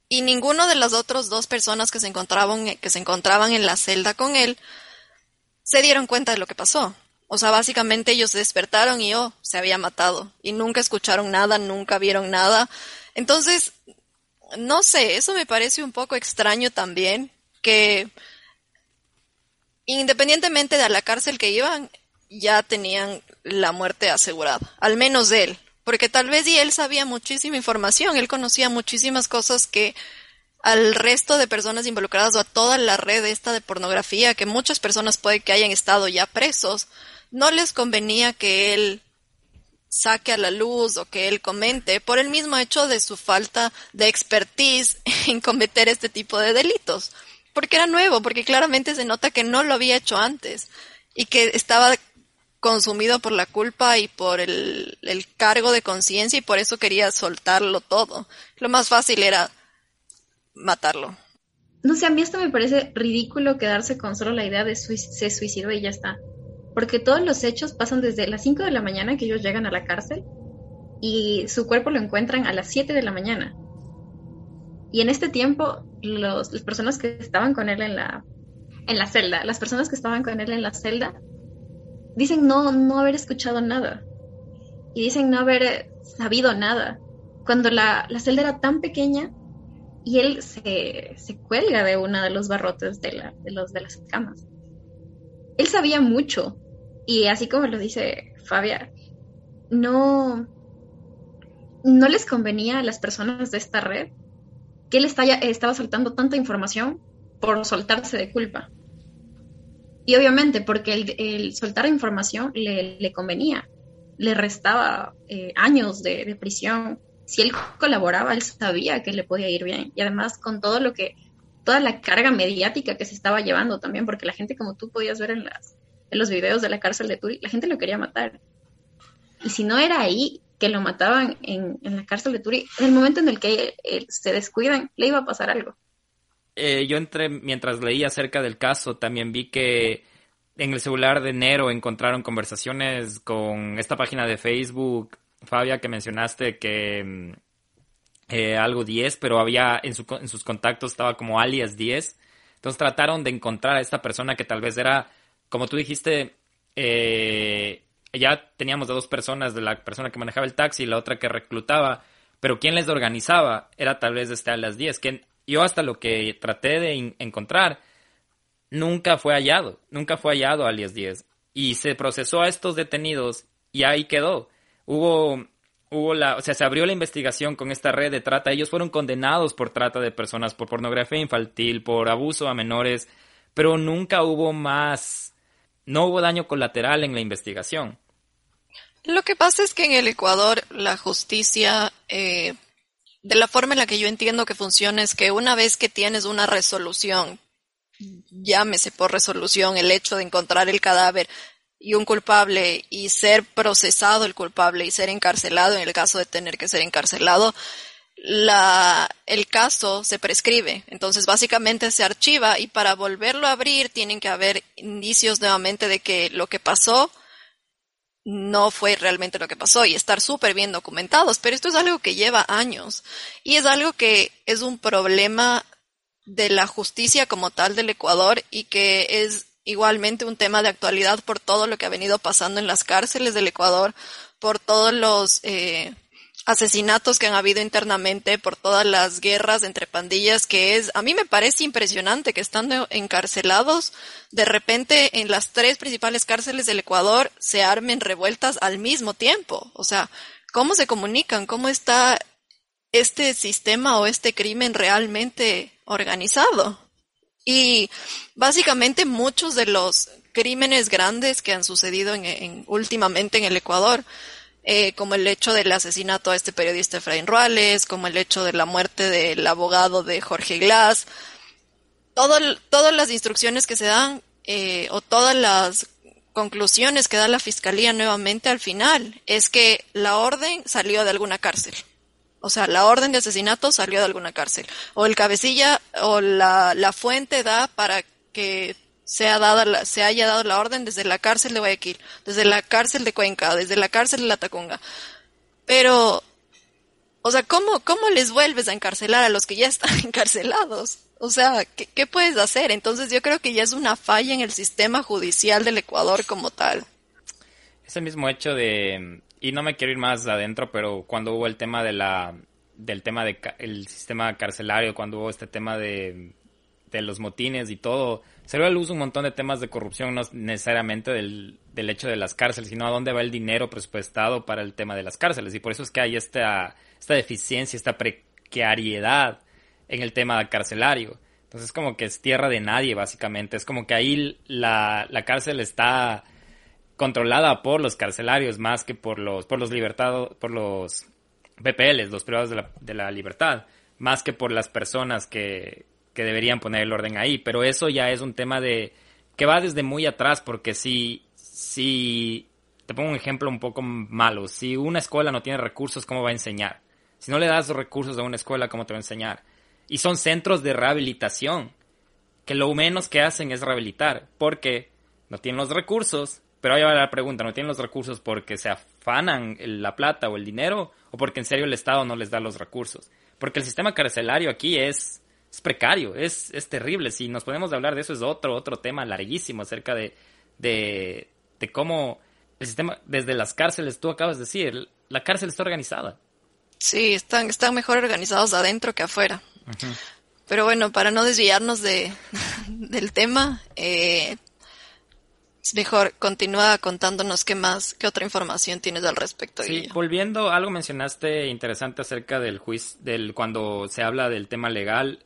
Y ninguno de las otras dos personas que se encontraban, que se encontraban en la celda con él se dieron cuenta de lo que pasó. O sea, básicamente ellos se despertaron y oh, se había matado. Y nunca escucharon nada, nunca vieron nada. Entonces, no sé, eso me parece un poco extraño también, que independientemente de la cárcel que iban, ya tenían la muerte asegurada, al menos él, porque tal vez y él sabía muchísima información, él conocía muchísimas cosas que al resto de personas involucradas o a toda la red esta de pornografía, que muchas personas puede que hayan estado ya presos, no les convenía que él saque a la luz o que él comente por el mismo hecho de su falta de expertise en cometer este tipo de delitos. Porque era nuevo, porque claramente se nota que no lo había hecho antes y que estaba consumido por la culpa y por el, cargo de conciencia y por eso quería soltarlo todo. Lo más fácil era matarlo. No sé, a mí esto me parece ridículo quedarse con solo la idea de se suicidó y ya está. Porque todos los hechos pasan desde las 5 de la mañana que ellos llegan a la cárcel y su cuerpo lo encuentran a las 7 de la mañana. Y en este tiempo, los, las personas que estaban con él en la, en la celda, las personas que estaban con él en la celda, dicen no, no haber escuchado nada. Y dicen no haber sabido nada. Cuando la, celda era tan pequeña y él se, cuelga de uno de los barrotes de, la, de, los, de las camas. Él sabía mucho. Y así como lo dice Fabia, no, no les convenía a las personas de esta red que él estaba soltando tanta información por soltarse de culpa. Y obviamente porque el, soltar información le, convenía, le restaba eh, años de, prisión. Si él colaboraba, él sabía que le podía ir bien. Y además con todo lo que, toda la carga mediática que se estaba llevando también, porque la gente, como tú podías ver en, las, en los videos de la cárcel de Turi, la gente lo quería matar. Y si no era ahí que lo mataban en, la cárcel de Turi, en el momento en el que se descuidan, le iba a pasar algo. Eh, yo entré, mientras leía acerca del caso, también vi que en el celular de Nero encontraron conversaciones con esta página de Facebook, Fabia, que mencionaste que mm, eh, algo 10, pero había en, en sus contactos estaba como alias 10. Entonces trataron de encontrar a esta persona que tal vez era, como tú dijiste, eh, ya teníamos dos personas, de la persona que manejaba el taxi y la otra que reclutaba, pero quien les organizaba era tal vez este alias 10, que yo hasta lo que traté de encontrar, nunca fue hallado, nunca fue hallado alias 10. Y se procesó a estos detenidos y ahí quedó. Hubo, hubo la, o sea, se abrió la investigación con esta red de trata. Ellos fueron condenados por trata de personas, por pornografía infantil, por abuso a menores, pero nunca hubo más, no hubo daño colateral en la investigación. Lo que pasa es que en el Ecuador la justicia eh, de la forma en la que yo entiendo que funciona es que una vez que tienes una resolución, llámese por resolución el hecho de encontrar el cadáver y un culpable y ser procesado el culpable y ser encarcelado en el caso de tener que ser encarcelado, la, el caso se prescribe. Entonces básicamente se archiva y para volverlo a abrir tienen que haber indicios nuevamente de que lo que pasó no fue realmente lo que pasó y estar súper bien documentados, pero esto es algo que lleva años y es algo que es un problema de la justicia como tal del Ecuador y que es igualmente un tema de actualidad por todo lo que ha venido pasando en las cárceles del Ecuador, por todos los eh, asesinatos que han habido internamente, por todas las guerras entre pandillas, que es, a mí me parece impresionante que estando encarcelados, de repente en las tres principales cárceles del Ecuador se armen revueltas al mismo tiempo. O sea, ¿cómo se comunican? ¿Cómo está este sistema o este crimen realmente organizado? Y básicamente muchos de los crímenes grandes que han sucedido en últimamente en el Ecuador eh, como el hecho del asesinato a este periodista Efraín Ruales, como el hecho de la muerte del abogado de Jorge Glass, todo, todas las instrucciones que se dan eh, o todas las conclusiones que da la fiscalía nuevamente al final es que la orden salió de alguna cárcel. O sea, la orden de asesinato salió de alguna cárcel. O el cabecilla o la, la fuente da para que se, ha dado se haya dado la orden desde la cárcel de Guayaquil, desde la cárcel de Cuenca, desde la cárcel de La Tacunga. Pero, o sea, ¿cómo, cómo les vuelves a encarcelar a los que ya están encarcelados? O sea, ¿qué, ¿qué puedes hacer? Entonces yo creo que ya es una falla en el sistema judicial del Ecuador como tal. Ese mismo hecho de, y no me quiero ir más adentro, pero cuando hubo el tema de la, del tema de el sistema carcelario, cuando hubo este tema de, de los motines y todo, se ve a luz un montón de temas de corrupción, no necesariamente del, del hecho de las cárceles, sino a dónde va el dinero presupuestado para el tema de las cárceles. Y por eso es que hay esta, esta deficiencia, esta precariedad en el tema carcelario. Entonces es como que es tierra de nadie, básicamente. Es como que ahí la, la cárcel está controlada por los carcelarios más que por los, por los libertados, por los PPLs, los privados de la, de la libertad, más que por las personas que, que deberían poner el orden ahí, pero eso ya es un tema de que va desde muy atrás, porque si, si, te pongo un ejemplo un poco malo, si una escuela no tiene recursos, ¿cómo va a enseñar? Si no le das recursos a una escuela, ¿cómo te va a enseñar? Y son centros de rehabilitación, que lo menos que hacen es rehabilitar, porque no tienen los recursos, pero ahí va la pregunta, ¿no tienen los recursos porque se afanan la plata o el dinero, o porque en serio el Estado no les da los recursos? Porque el sistema carcelario aquí es es precario, es, es terrible. Si nos podemos hablar de eso, es otro, otro tema larguísimo acerca de, de, de cómo el sistema, desde las cárceles, tú acabas de decir, la cárcel está organizada. Sí, están, están mejor organizados adentro que afuera. Pero bueno, para no desviarnos de, del tema, eh, es mejor continúa contándonos qué más, qué otra información tienes al respecto. Sí, volviendo, algo mencionaste interesante acerca del juicio, del cuando se habla del tema legal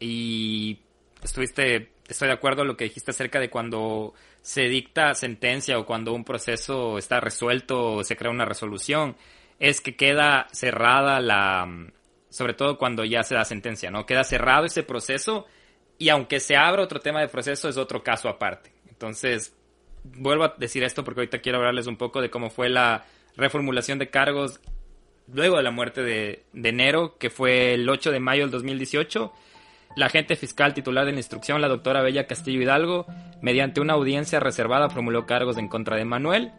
y estuviste estoy de acuerdo en lo que dijiste acerca de cuando se dicta sentencia o cuando un proceso está resuelto o se crea una resolución, es que queda cerrada la, sobre todo cuando ya se da sentencia, ¿no? Queda cerrado ese proceso y aunque se abra otro tema de proceso es otro caso aparte. Entonces, vuelvo a decir esto porque ahorita quiero hablarles un poco de cómo fue la reformulación de cargos luego de la muerte de, de enero, que fue el 8 de mayo del 2018 la agente fiscal titular de la instrucción, la doctora Bella Castillo Hidalgo, mediante una audiencia reservada formuló cargos en contra de Manuel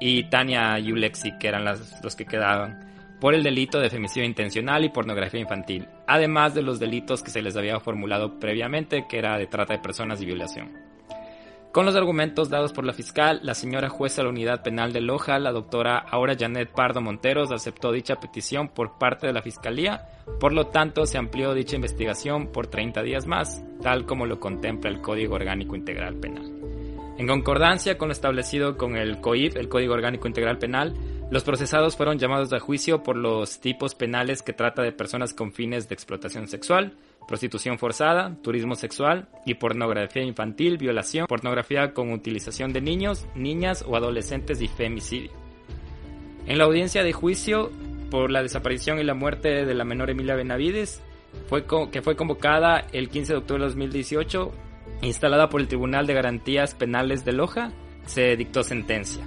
y Tania Yulexi, que eran los que quedaban, por el delito de femicidio intencional y pornografía infantil, además de los delitos que se les había formulado previamente, que era de trata de personas y violación. Con los argumentos dados por la fiscal, la señora jueza de la Unidad Penal de Loja, la doctora ahora Janet Pardo Monteros, aceptó dicha petición por parte de la Fiscalía, por lo tanto se amplió dicha investigación por 30 días más, tal como lo contempla el Código Orgánico Integral Penal. En concordancia con lo establecido con el COIP, el Código Orgánico Integral Penal, los procesados fueron llamados a juicio por los tipos penales que trata de personas con fines de explotación sexual, prostitución forzada, turismo sexual y pornografía infantil, violación, pornografía con utilización de niños, niñas o adolescentes y femicidio. En la audiencia de juicio por la desaparición y la muerte de la menor Emilia Benavides, fue que fue convocada el 15 de octubre de 2018, instalada por el Tribunal de Garantías Penales de Loja, se dictó sentencia.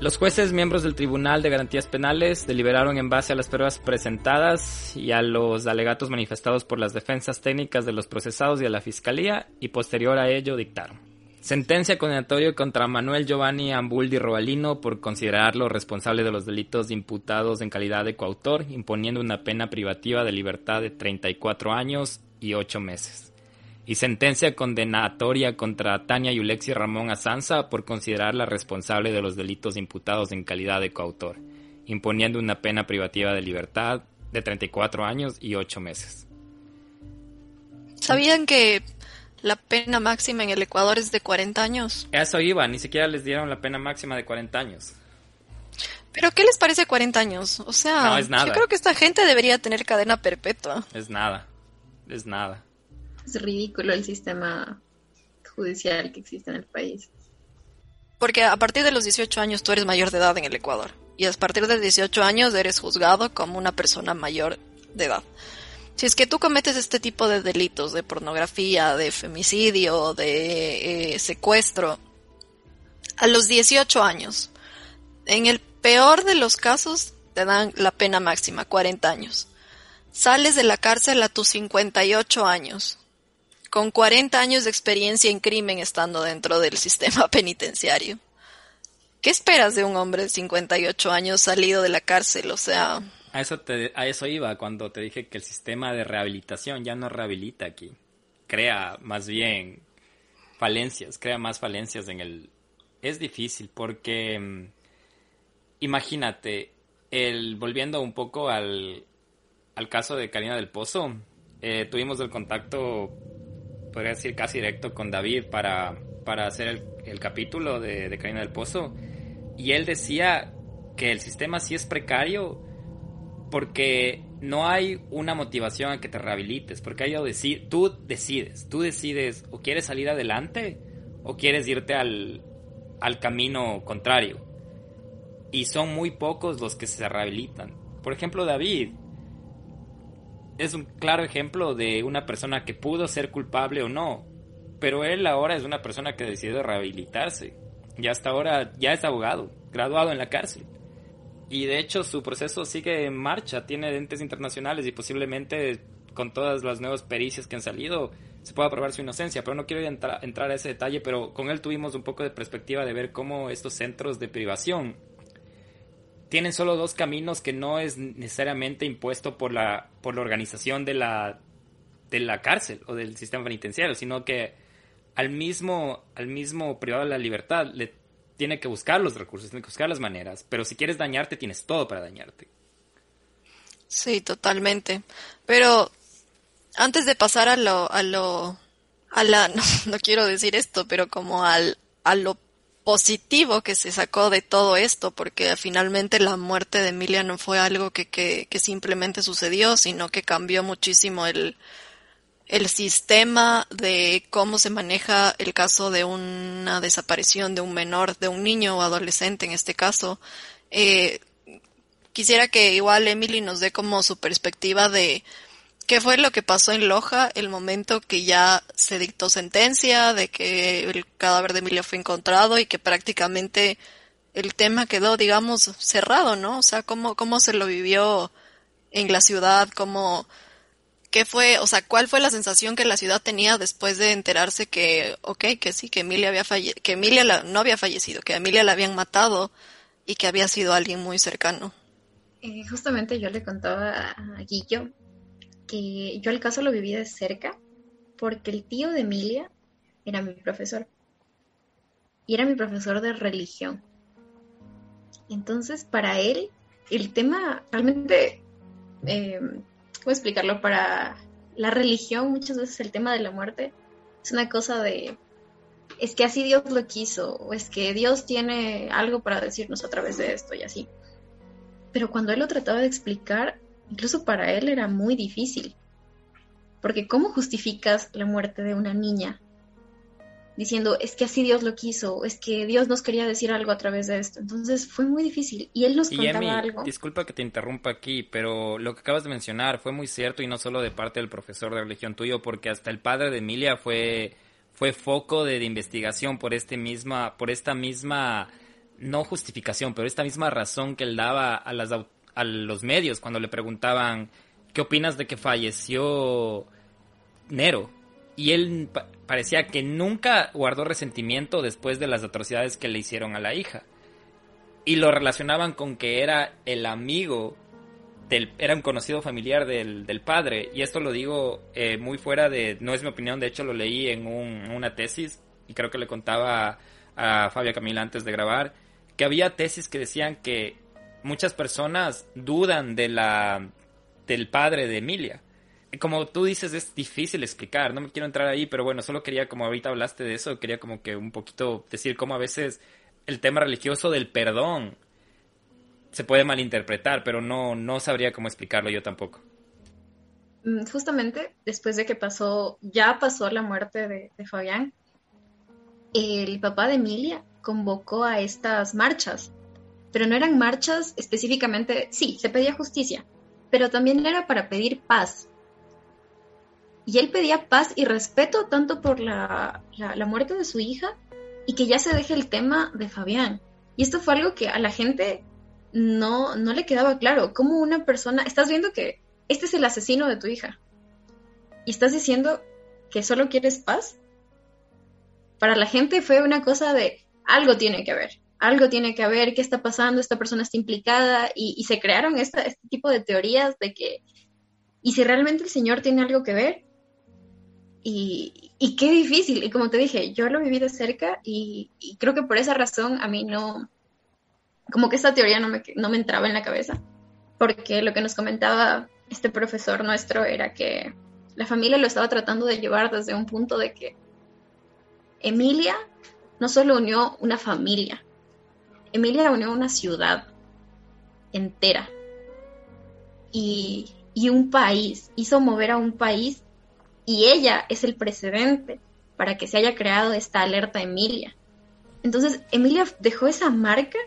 Los jueces miembros del Tribunal de Garantías Penales deliberaron en base a las pruebas presentadas y a los alegatos manifestados por las defensas técnicas de los procesados y a la Fiscalía y posterior a ello dictaron. Sentencia condenatoria contra Manuel Giovanni Ambuldi Robalino por considerarlo responsable de los delitos imputados en calidad de coautor, imponiendo una pena privativa de libertad de 34 años y 8 meses y sentencia condenatoria contra Tania Yulexi Ramón Azanza por considerarla responsable de los delitos imputados en calidad de coautor, imponiendo una pena privativa de libertad de 34 años y 8 meses. ¿Sabían que la pena máxima en el Ecuador es de 40 años? Eso iba, ni siquiera les dieron la pena máxima de 40 años. ¿Pero qué les parece 40 años? O sea, yo creo que esta gente debería tener cadena perpetua. Es nada, es nada es ridículo el sistema judicial que existe en el país. Porque a partir de los 18 años tú eres mayor de edad en el Ecuador. Y a partir de 18 años eres juzgado como una persona mayor de edad. Si es que tú cometes este tipo de delitos, de pornografía, de femicidio, de eh, secuestro, a los 18 años, en el peor de los casos te dan la pena máxima, 40 años. Sales de la cárcel a tus 58 años con 40 años de experiencia en crimen estando dentro del sistema penitenciario. ¿Qué esperas de un hombre de 58 años salido de la cárcel? O sea... A eso, a eso iba cuando te dije que el sistema de rehabilitación ya no rehabilita aquí. Crea más bien falencias, crea más falencias en el... Es difícil porque... Mm, imagínate, el, volviendo un poco al, al caso de Karina del Pozo, eh, tuvimos el contacto podría decir casi directo con David para, para hacer el, capítulo de, de del Pozo. Y él decía que el sistema sí es precario porque no hay una motivación a que te rehabilites, porque hay decir, tú decides, tú decides o quieres salir adelante o quieres irte al, al camino contrario. Y son muy pocos los que se rehabilitan. Por ejemplo, David, es un claro ejemplo de una persona que pudo ser culpable o no, pero él ahora es una persona que decidió rehabilitarse. Y hasta ahora ya es abogado, graduado en la cárcel. Y de hecho su proceso sigue en marcha, tiene dentes internacionales y posiblemente con todas las nuevas pericias que han salido se pueda probar su inocencia, pero no quiero entrar a ese detalle, pero con él tuvimos un poco de perspectiva de ver cómo estos centros de privación tienen solo dos caminos que no es necesariamente impuesto por la, por la organización de la, de la cárcel o del sistema penitenciario, sino que al mismo, al mismo privado de la libertad le tiene que buscar los recursos, tiene que buscar las maneras, pero si quieres dañarte tienes todo para dañarte. Sí, totalmente. Pero antes de pasar a lo, a lo, a la, no, no quiero decir esto, pero como al, a lo positivo que se sacó de todo esto, porque finalmente la muerte de Emilia no fue algo que, que, simplemente sucedió, sino que cambió muchísimo el, el sistema de cómo se maneja el caso de una desaparición de un menor, de un niño o adolescente en este caso. Eh, quisiera que igual Emily nos dé como su perspectiva de qué fue lo que pasó en Loja el momento que ya se dictó sentencia, de que el cadáver de Emilia fue encontrado y que prácticamente el tema quedó, digamos, cerrado, ¿no? O sea, cómo, cómo se lo vivió en la ciudad, cómo ¿Qué fue, o sea, cuál fue la sensación que la ciudad tenía después de enterarse que, ok, que sí, que Emilia había falle que Emilia la, no había fallecido, que a Emilia la habían matado y que había sido alguien muy cercano? Eh, justamente yo le contaba a Guillo que yo el caso lo viví de cerca porque el tío de Emilia era mi profesor y era mi profesor de religión. Entonces, para él, el tema realmente eh, ¿cómo explicarlo? Para la religión, muchas veces el tema de la muerte es una cosa de, es que así Dios lo quiso, o es que Dios tiene algo para decirnos a través de esto y así. Pero cuando él lo trataba de explicar, incluso para él era muy difícil. Porque ¿cómo justificas la muerte de una niña diciendo, es que así Dios lo quiso, es que Dios nos quería decir algo a través de esto. Entonces fue muy difícil. Y él nos contaba algo. Disculpa que te interrumpa aquí, pero lo que acabas de mencionar fue muy cierto y no solo de parte del profesor de religión tuyo, porque hasta el padre de Emilia fue, fue foco de, investigación por, este misma, por esta misma, no justificación, pero esta misma razón que él daba a, las, a los medios cuando le preguntaban, ¿qué opinas de que falleció Nero? y él parecía que nunca guardó resentimiento después de las atrocidades que le hicieron a la hija. Y lo relacionaban con que era el amigo del, era un conocido familiar del, del padre. Y esto lo digo eh, muy fuera de, no es mi opinión, de hecho lo leí en una tesis y creo que le contaba a Fabia Camila antes de grabar, que había tesis que decían que muchas personas dudan de la, del padre de Emilia como tú dices, es difícil explicar, no me quiero entrar ahí, pero bueno, solo quería, como ahorita hablaste de eso, quería como que un poquito decir cómo a veces el tema religioso del perdón se puede malinterpretar, pero no, no sabría cómo explicarlo yo tampoco. Mm, justamente después de que pasó, ya pasó la muerte de, de Fabián, el papá de Emilia convocó a estas marchas, pero no eran marchas específicamente, sí, se pedía justicia, pero también era para pedir paz, y él pedía paz y respeto tanto por la, muerte de su hija y que ya se deje el tema de Fabián. Y esto fue algo que a la gente no, no le quedaba claro. Como una persona, estás viendo que este es el asesino de tu hija y estás diciendo que solo quieres paz. Para la gente fue una cosa de algo tiene que haber, algo tiene que haber, qué está pasando, esta persona está implicada y, se crearon este tipo de teorías de que, ¿y si realmente el Señor tiene algo que ver? Y, qué difícil. Y como te dije, yo lo viví de cerca y, creo que por esa razón a mí no, como que esta teoría no me, no me entraba en la cabeza. Porque lo que nos comentaba este profesor nuestro era que la familia lo estaba tratando de llevar desde un punto de que Emilia no solo unió una familia, Emilia unió una ciudad entera y, y un país, hizo mover a un país y ella es el precedente para que se haya creado esta alerta Emilia. Entonces, Emilia dejó esa marca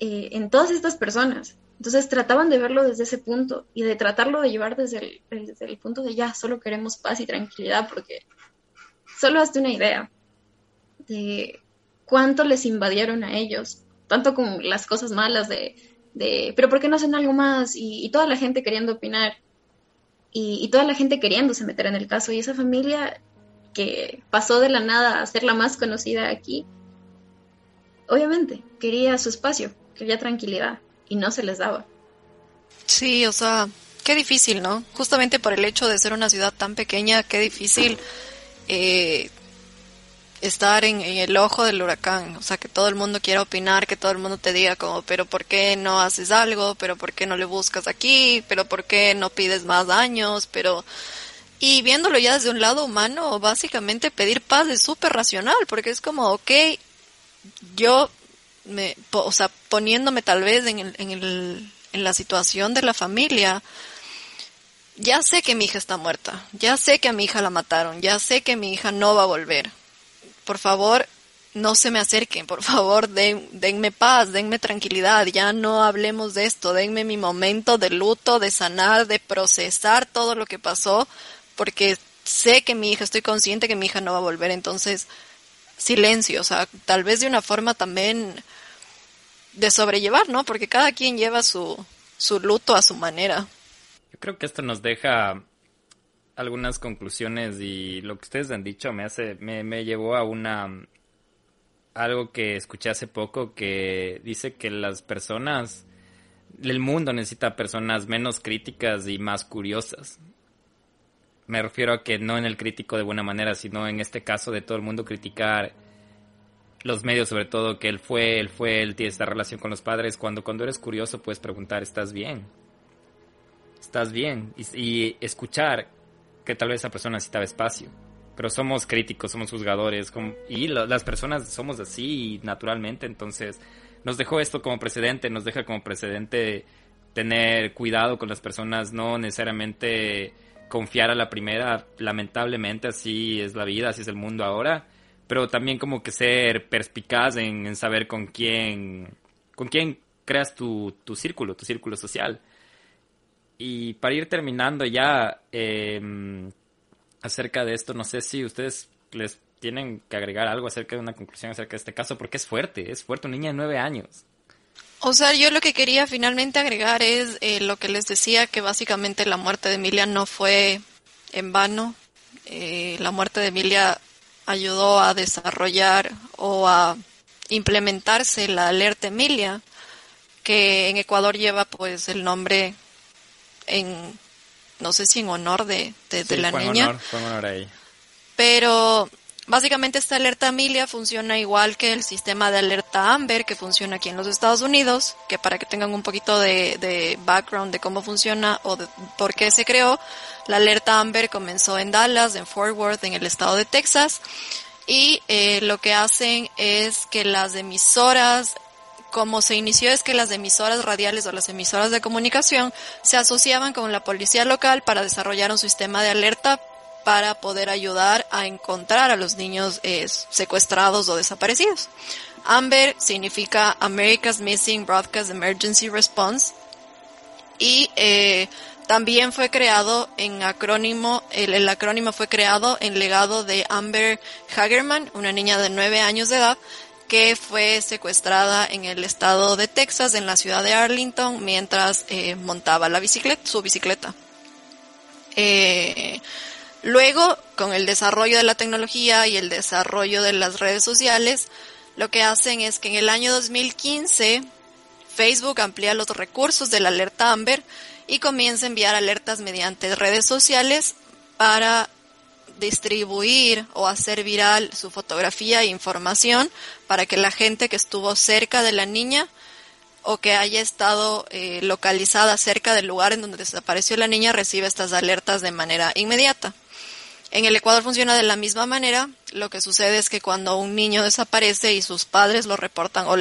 eh, en todas estas personas. Entonces trataban de verlo desde ese punto y de tratarlo de llevar desde el, punto de ya, solo queremos paz y tranquilidad, porque solo hazte una idea de cuánto les invadieron a ellos, tanto con las cosas malas de, de pero ¿por qué no hacen algo más? y toda la gente queriendo opinar y, toda la gente queriéndose meter en el caso y esa familia que pasó de la nada a ser la más conocida aquí, obviamente quería su espacio, quería tranquilidad y no se les daba. Sí, o sea, qué difícil, ¿no? Justamente por el hecho de ser una ciudad tan pequeña, qué difícil eh, estar en, el ojo del huracán, o sea, que todo el mundo quiera opinar, que todo el mundo te diga como, pero ¿por qué no haces algo? ¿Pero por qué no le buscas aquí? ¿Pero por qué no pides más daños? Pero... Y viéndolo ya desde un lado humano, básicamente pedir paz es súper racional, porque es como, ok, yo, me, o sea, poniéndome tal vez en, el, en, el, en la situación de la familia, ya sé que mi hija está muerta, ya sé que a mi hija la mataron, ya sé que mi hija no va a volver. Por favor, no se me acerquen, por favor, den, denme paz, denme tranquilidad, ya no hablemos de esto, denme mi momento de luto, de sanar, de procesar todo lo que pasó, porque sé que mi hija, estoy consciente que mi hija no va a volver, entonces silencio, o sea, tal vez de una forma también de sobrellevar, ¿no? Porque cada quien lleva su, su luto a su manera. Yo creo que esto nos deja algunas conclusiones y lo que ustedes han dicho me hace, me, me llevó a una algo que escuché hace poco que dice que las personas, el mundo necesita personas menos críticas y más curiosas. Me refiero a que no en el crítico de buena manera, sino en este caso de todo el mundo criticar los medios, sobre todo que él fue, él fue, él tiene esta relación con los padres. Cuando, cuando eres curioso puedes preguntar, ¿estás bien? ¿Estás bien? Y, y escuchar que tal vez esa persona necesitaba espacio pero somos críticos, somos juzgadores, y las personas somos así naturalmente, entonces nos dejó esto como precedente, nos deja como precedente tener cuidado con las personas, no necesariamente confiar a la primera, lamentablemente así es la vida, así es el mundo ahora, pero también como que ser perspicaz en, saber con quién, con quién creas tu, tu círculo, tu círculo social. Y para ir terminando ya, eh, acerca de esto. No sé si ustedes les tienen que agregar algo acerca de una conclusión acerca de este caso, porque es fuerte, es fuerte, una niña de nueve años. O sea, yo lo que quería finalmente agregar es eh, lo que les decía, que básicamente la muerte de Emilia no fue en vano. Eh, la muerte de Emilia ayudó a desarrollar o a implementarse la alerta Emilia, que en Ecuador lleva pues el nombre en no sé si en honor de, de, la niña. Pero básicamente esta alerta Amelia funciona igual que el sistema de alerta Amber que funciona aquí en los Estados Unidos, que para que tengan un poquito de, de background de cómo funciona o de por qué se creó, la alerta Amber comenzó en Dallas, en Fort Worth, en el estado de Texas, y eh, lo que hacen es que las emisoras como se inició es que las emisoras radiales o las emisoras de comunicación se asociaban con la policía local para desarrollar un sistema de alerta para poder ayudar a encontrar a los niños eh, secuestrados o desaparecidos. AMBER significa America's Missing Broadcast Emergency Response y eh, también fue creado en acrónimo, el, el, acrónimo fue creado en legado de Amber Hagerman, una niña de nueve años de edad, que fue secuestrada en el estado de Texas, en la ciudad de Arlington, mientras eh, montaba la bicicleta, su bicicleta. Eh, luego, con el desarrollo de la tecnología y el desarrollo de las redes sociales, lo que hacen es que en el año 2015 Facebook amplía los recursos de la alerta Amber y comienza a enviar alertas mediante redes sociales para distribuir o hacer viral su fotografía e información para que la gente que estuvo cerca de la niña o que haya estado eh, localizada cerca del lugar en donde desapareció la niña reciba estas alertas de manera inmediata. En el Ecuador funciona de la misma manera. Lo que sucede es que cuando un niño desaparece y sus padres lo reportan o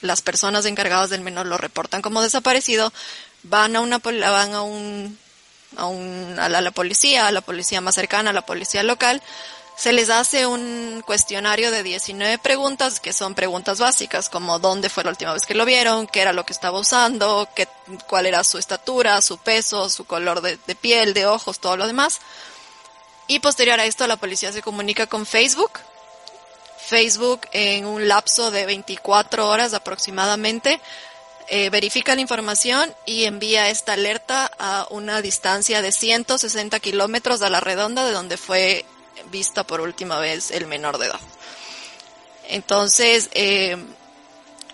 las personas encargadas del menor lo reportan como desaparecido, van a una van a un a, la, policía, a la policía más cercana, a la policía local, se les hace un cuestionario de 19 preguntas que son preguntas básicas como dónde fue la última vez que lo vieron, qué era lo que estaba usando, qué, cuál era su estatura, su peso, su color de, de piel, de ojos, todo lo demás. Y posterior a esto la policía se comunica con Facebook. Facebook en un lapso de 24 horas aproximadamente eh, verifica la información y envía esta alerta a una distancia de 160 kilómetros a la redonda de donde fue vista por última vez el menor de edad. Entonces, eh,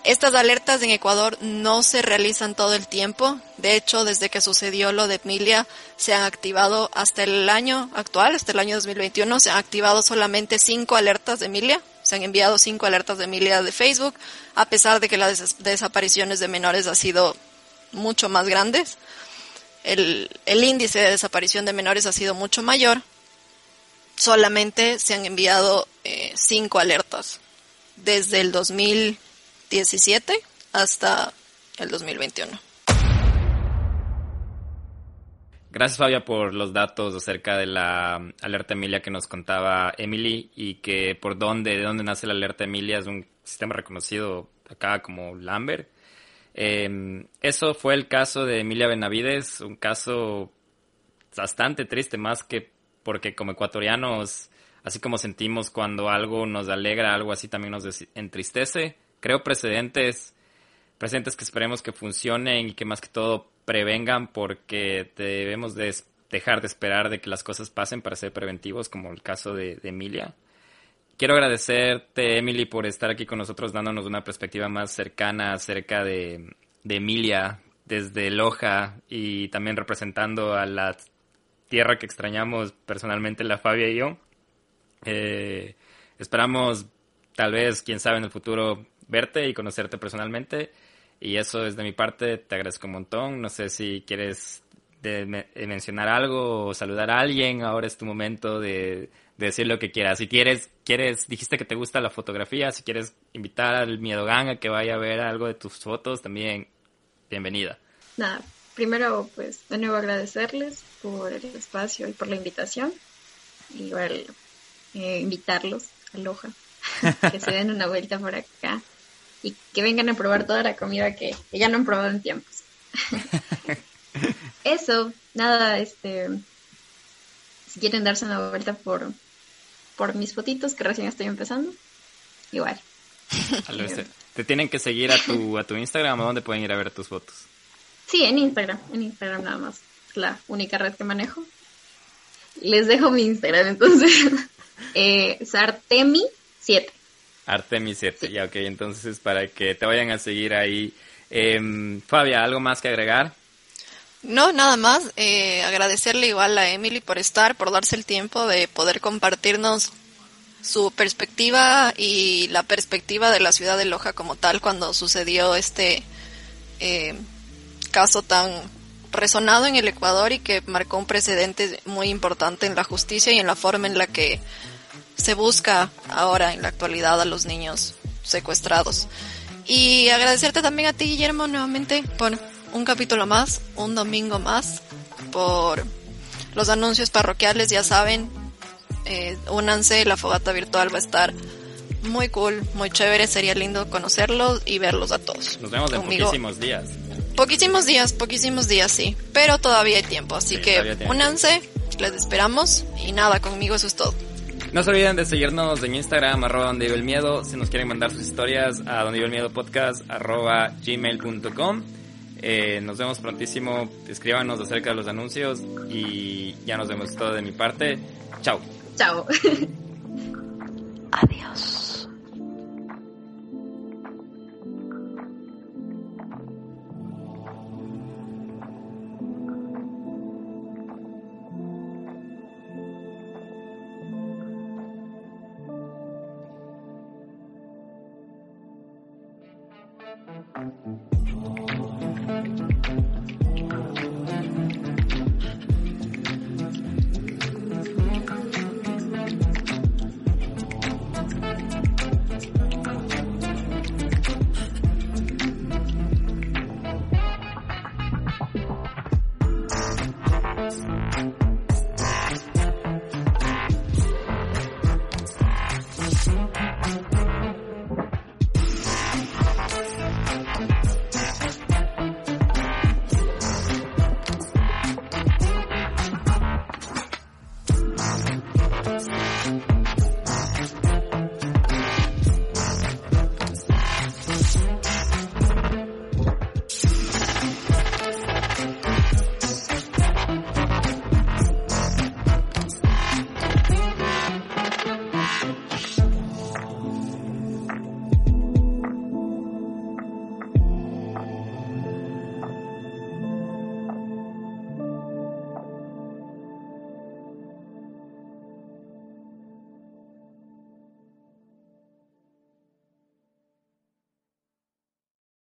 estas alertas en Ecuador no se realizan todo el tiempo. De hecho, desde que sucedió lo de Emilia, se han activado hasta el año actual, hasta el año 2021, se han activado solamente cinco alertas de Emilia. Se han enviado cinco alertas de Emilia de Facebook, a pesar de que las desapariciones de menores ha sido mucho más grandes. El, índice de desaparición de menores ha sido mucho mayor. Solamente se han enviado eh, cinco alertas desde el 2017 hasta el 2021. Gracias Fabia por los datos acerca de la alerta Emilia que nos contaba Emily y que por dónde, de dónde nace la alerta Emilia es un sistema reconocido acá como Lambert. Eh, eso fue el caso de Emilia Benavides, un caso bastante triste, más que porque como ecuatorianos, así como sentimos cuando algo nos alegra, algo así también nos entristece. Creo precedentes, precedentes que esperemos que funcionen y que más que todo prevengan porque debemos de dejar de esperar de que las cosas pasen para ser preventivos, como el caso de, Emilia. Quiero agradecerte, Emily, por estar aquí con nosotros dándonos una perspectiva más cercana acerca de, Emilia desde Loja y también representando a la tierra que extrañamos personalmente la Fabia y yo. Eh, esperamos, tal vez, quién sabe, en el futuro verte y conocerte personalmente. Y eso es de mi parte, te agradezco un montón. No sé si quieres mencionar algo o saludar a alguien. Ahora es tu momento de, decir lo que quieras. Si quieres, quieres, dijiste que te gusta la fotografía, si quieres invitar al Miedo Gang a que vaya a ver algo de tus fotos, también bienvenida. Nada, primero pues de nuevo agradecerles por el espacio y por la invitación. Igual eh, invitarlos a Loja, que se den una vuelta por acá y que vengan a probar toda la comida que, ya no han probado en tiempos. Eso, nada, este, si quieren darse una vuelta por, por mis fotitos que recién estoy empezando, igual. ¿Te tienen que seguir a tu, a tu Instagram o dónde pueden ir a ver tus fotos? Sí, en Instagram, en Instagram nada más. Es la única red que manejo. Les dejo mi Instagram, entonces. eh, Sartemi7. Artemis 7, ya ok, entonces para que te vayan a seguir ahí. Eh, Fabia, ¿algo más que agregar? No, nada más. Eh, agradecerle igual a Emily por estar, por darse el tiempo de poder compartirnos su perspectiva y la perspectiva de la ciudad de Loja como tal cuando sucedió este eh, caso tan resonado en el Ecuador y que marcó un precedente muy importante en la justicia y en la forma en la que se busca ahora en la actualidad a los niños secuestrados. Y agradecerte también a ti, Guillermo, nuevamente por un capítulo más, un domingo más, por los anuncios parroquiales, ya saben, eh, únanse, la fogata virtual va a estar muy cool, muy chévere, sería lindo conocerlos y verlos a todos. Nos vemos en poquísimos días. Poquísimos días, poquísimos días, sí, pero todavía hay tiempo, así que únanse, les esperamos y nada, conmigo eso es todo. No se olviden de seguirnos en Instagram, arroba donde vive el miedo. Si nos quieren mandar sus historias a donde vive el miedo podcast, arroba gmail.com. Eh, nos vemos prontísimo. Escríbanos acerca de los anuncios y ya nos vemos todo de mi parte. Chao. Chao.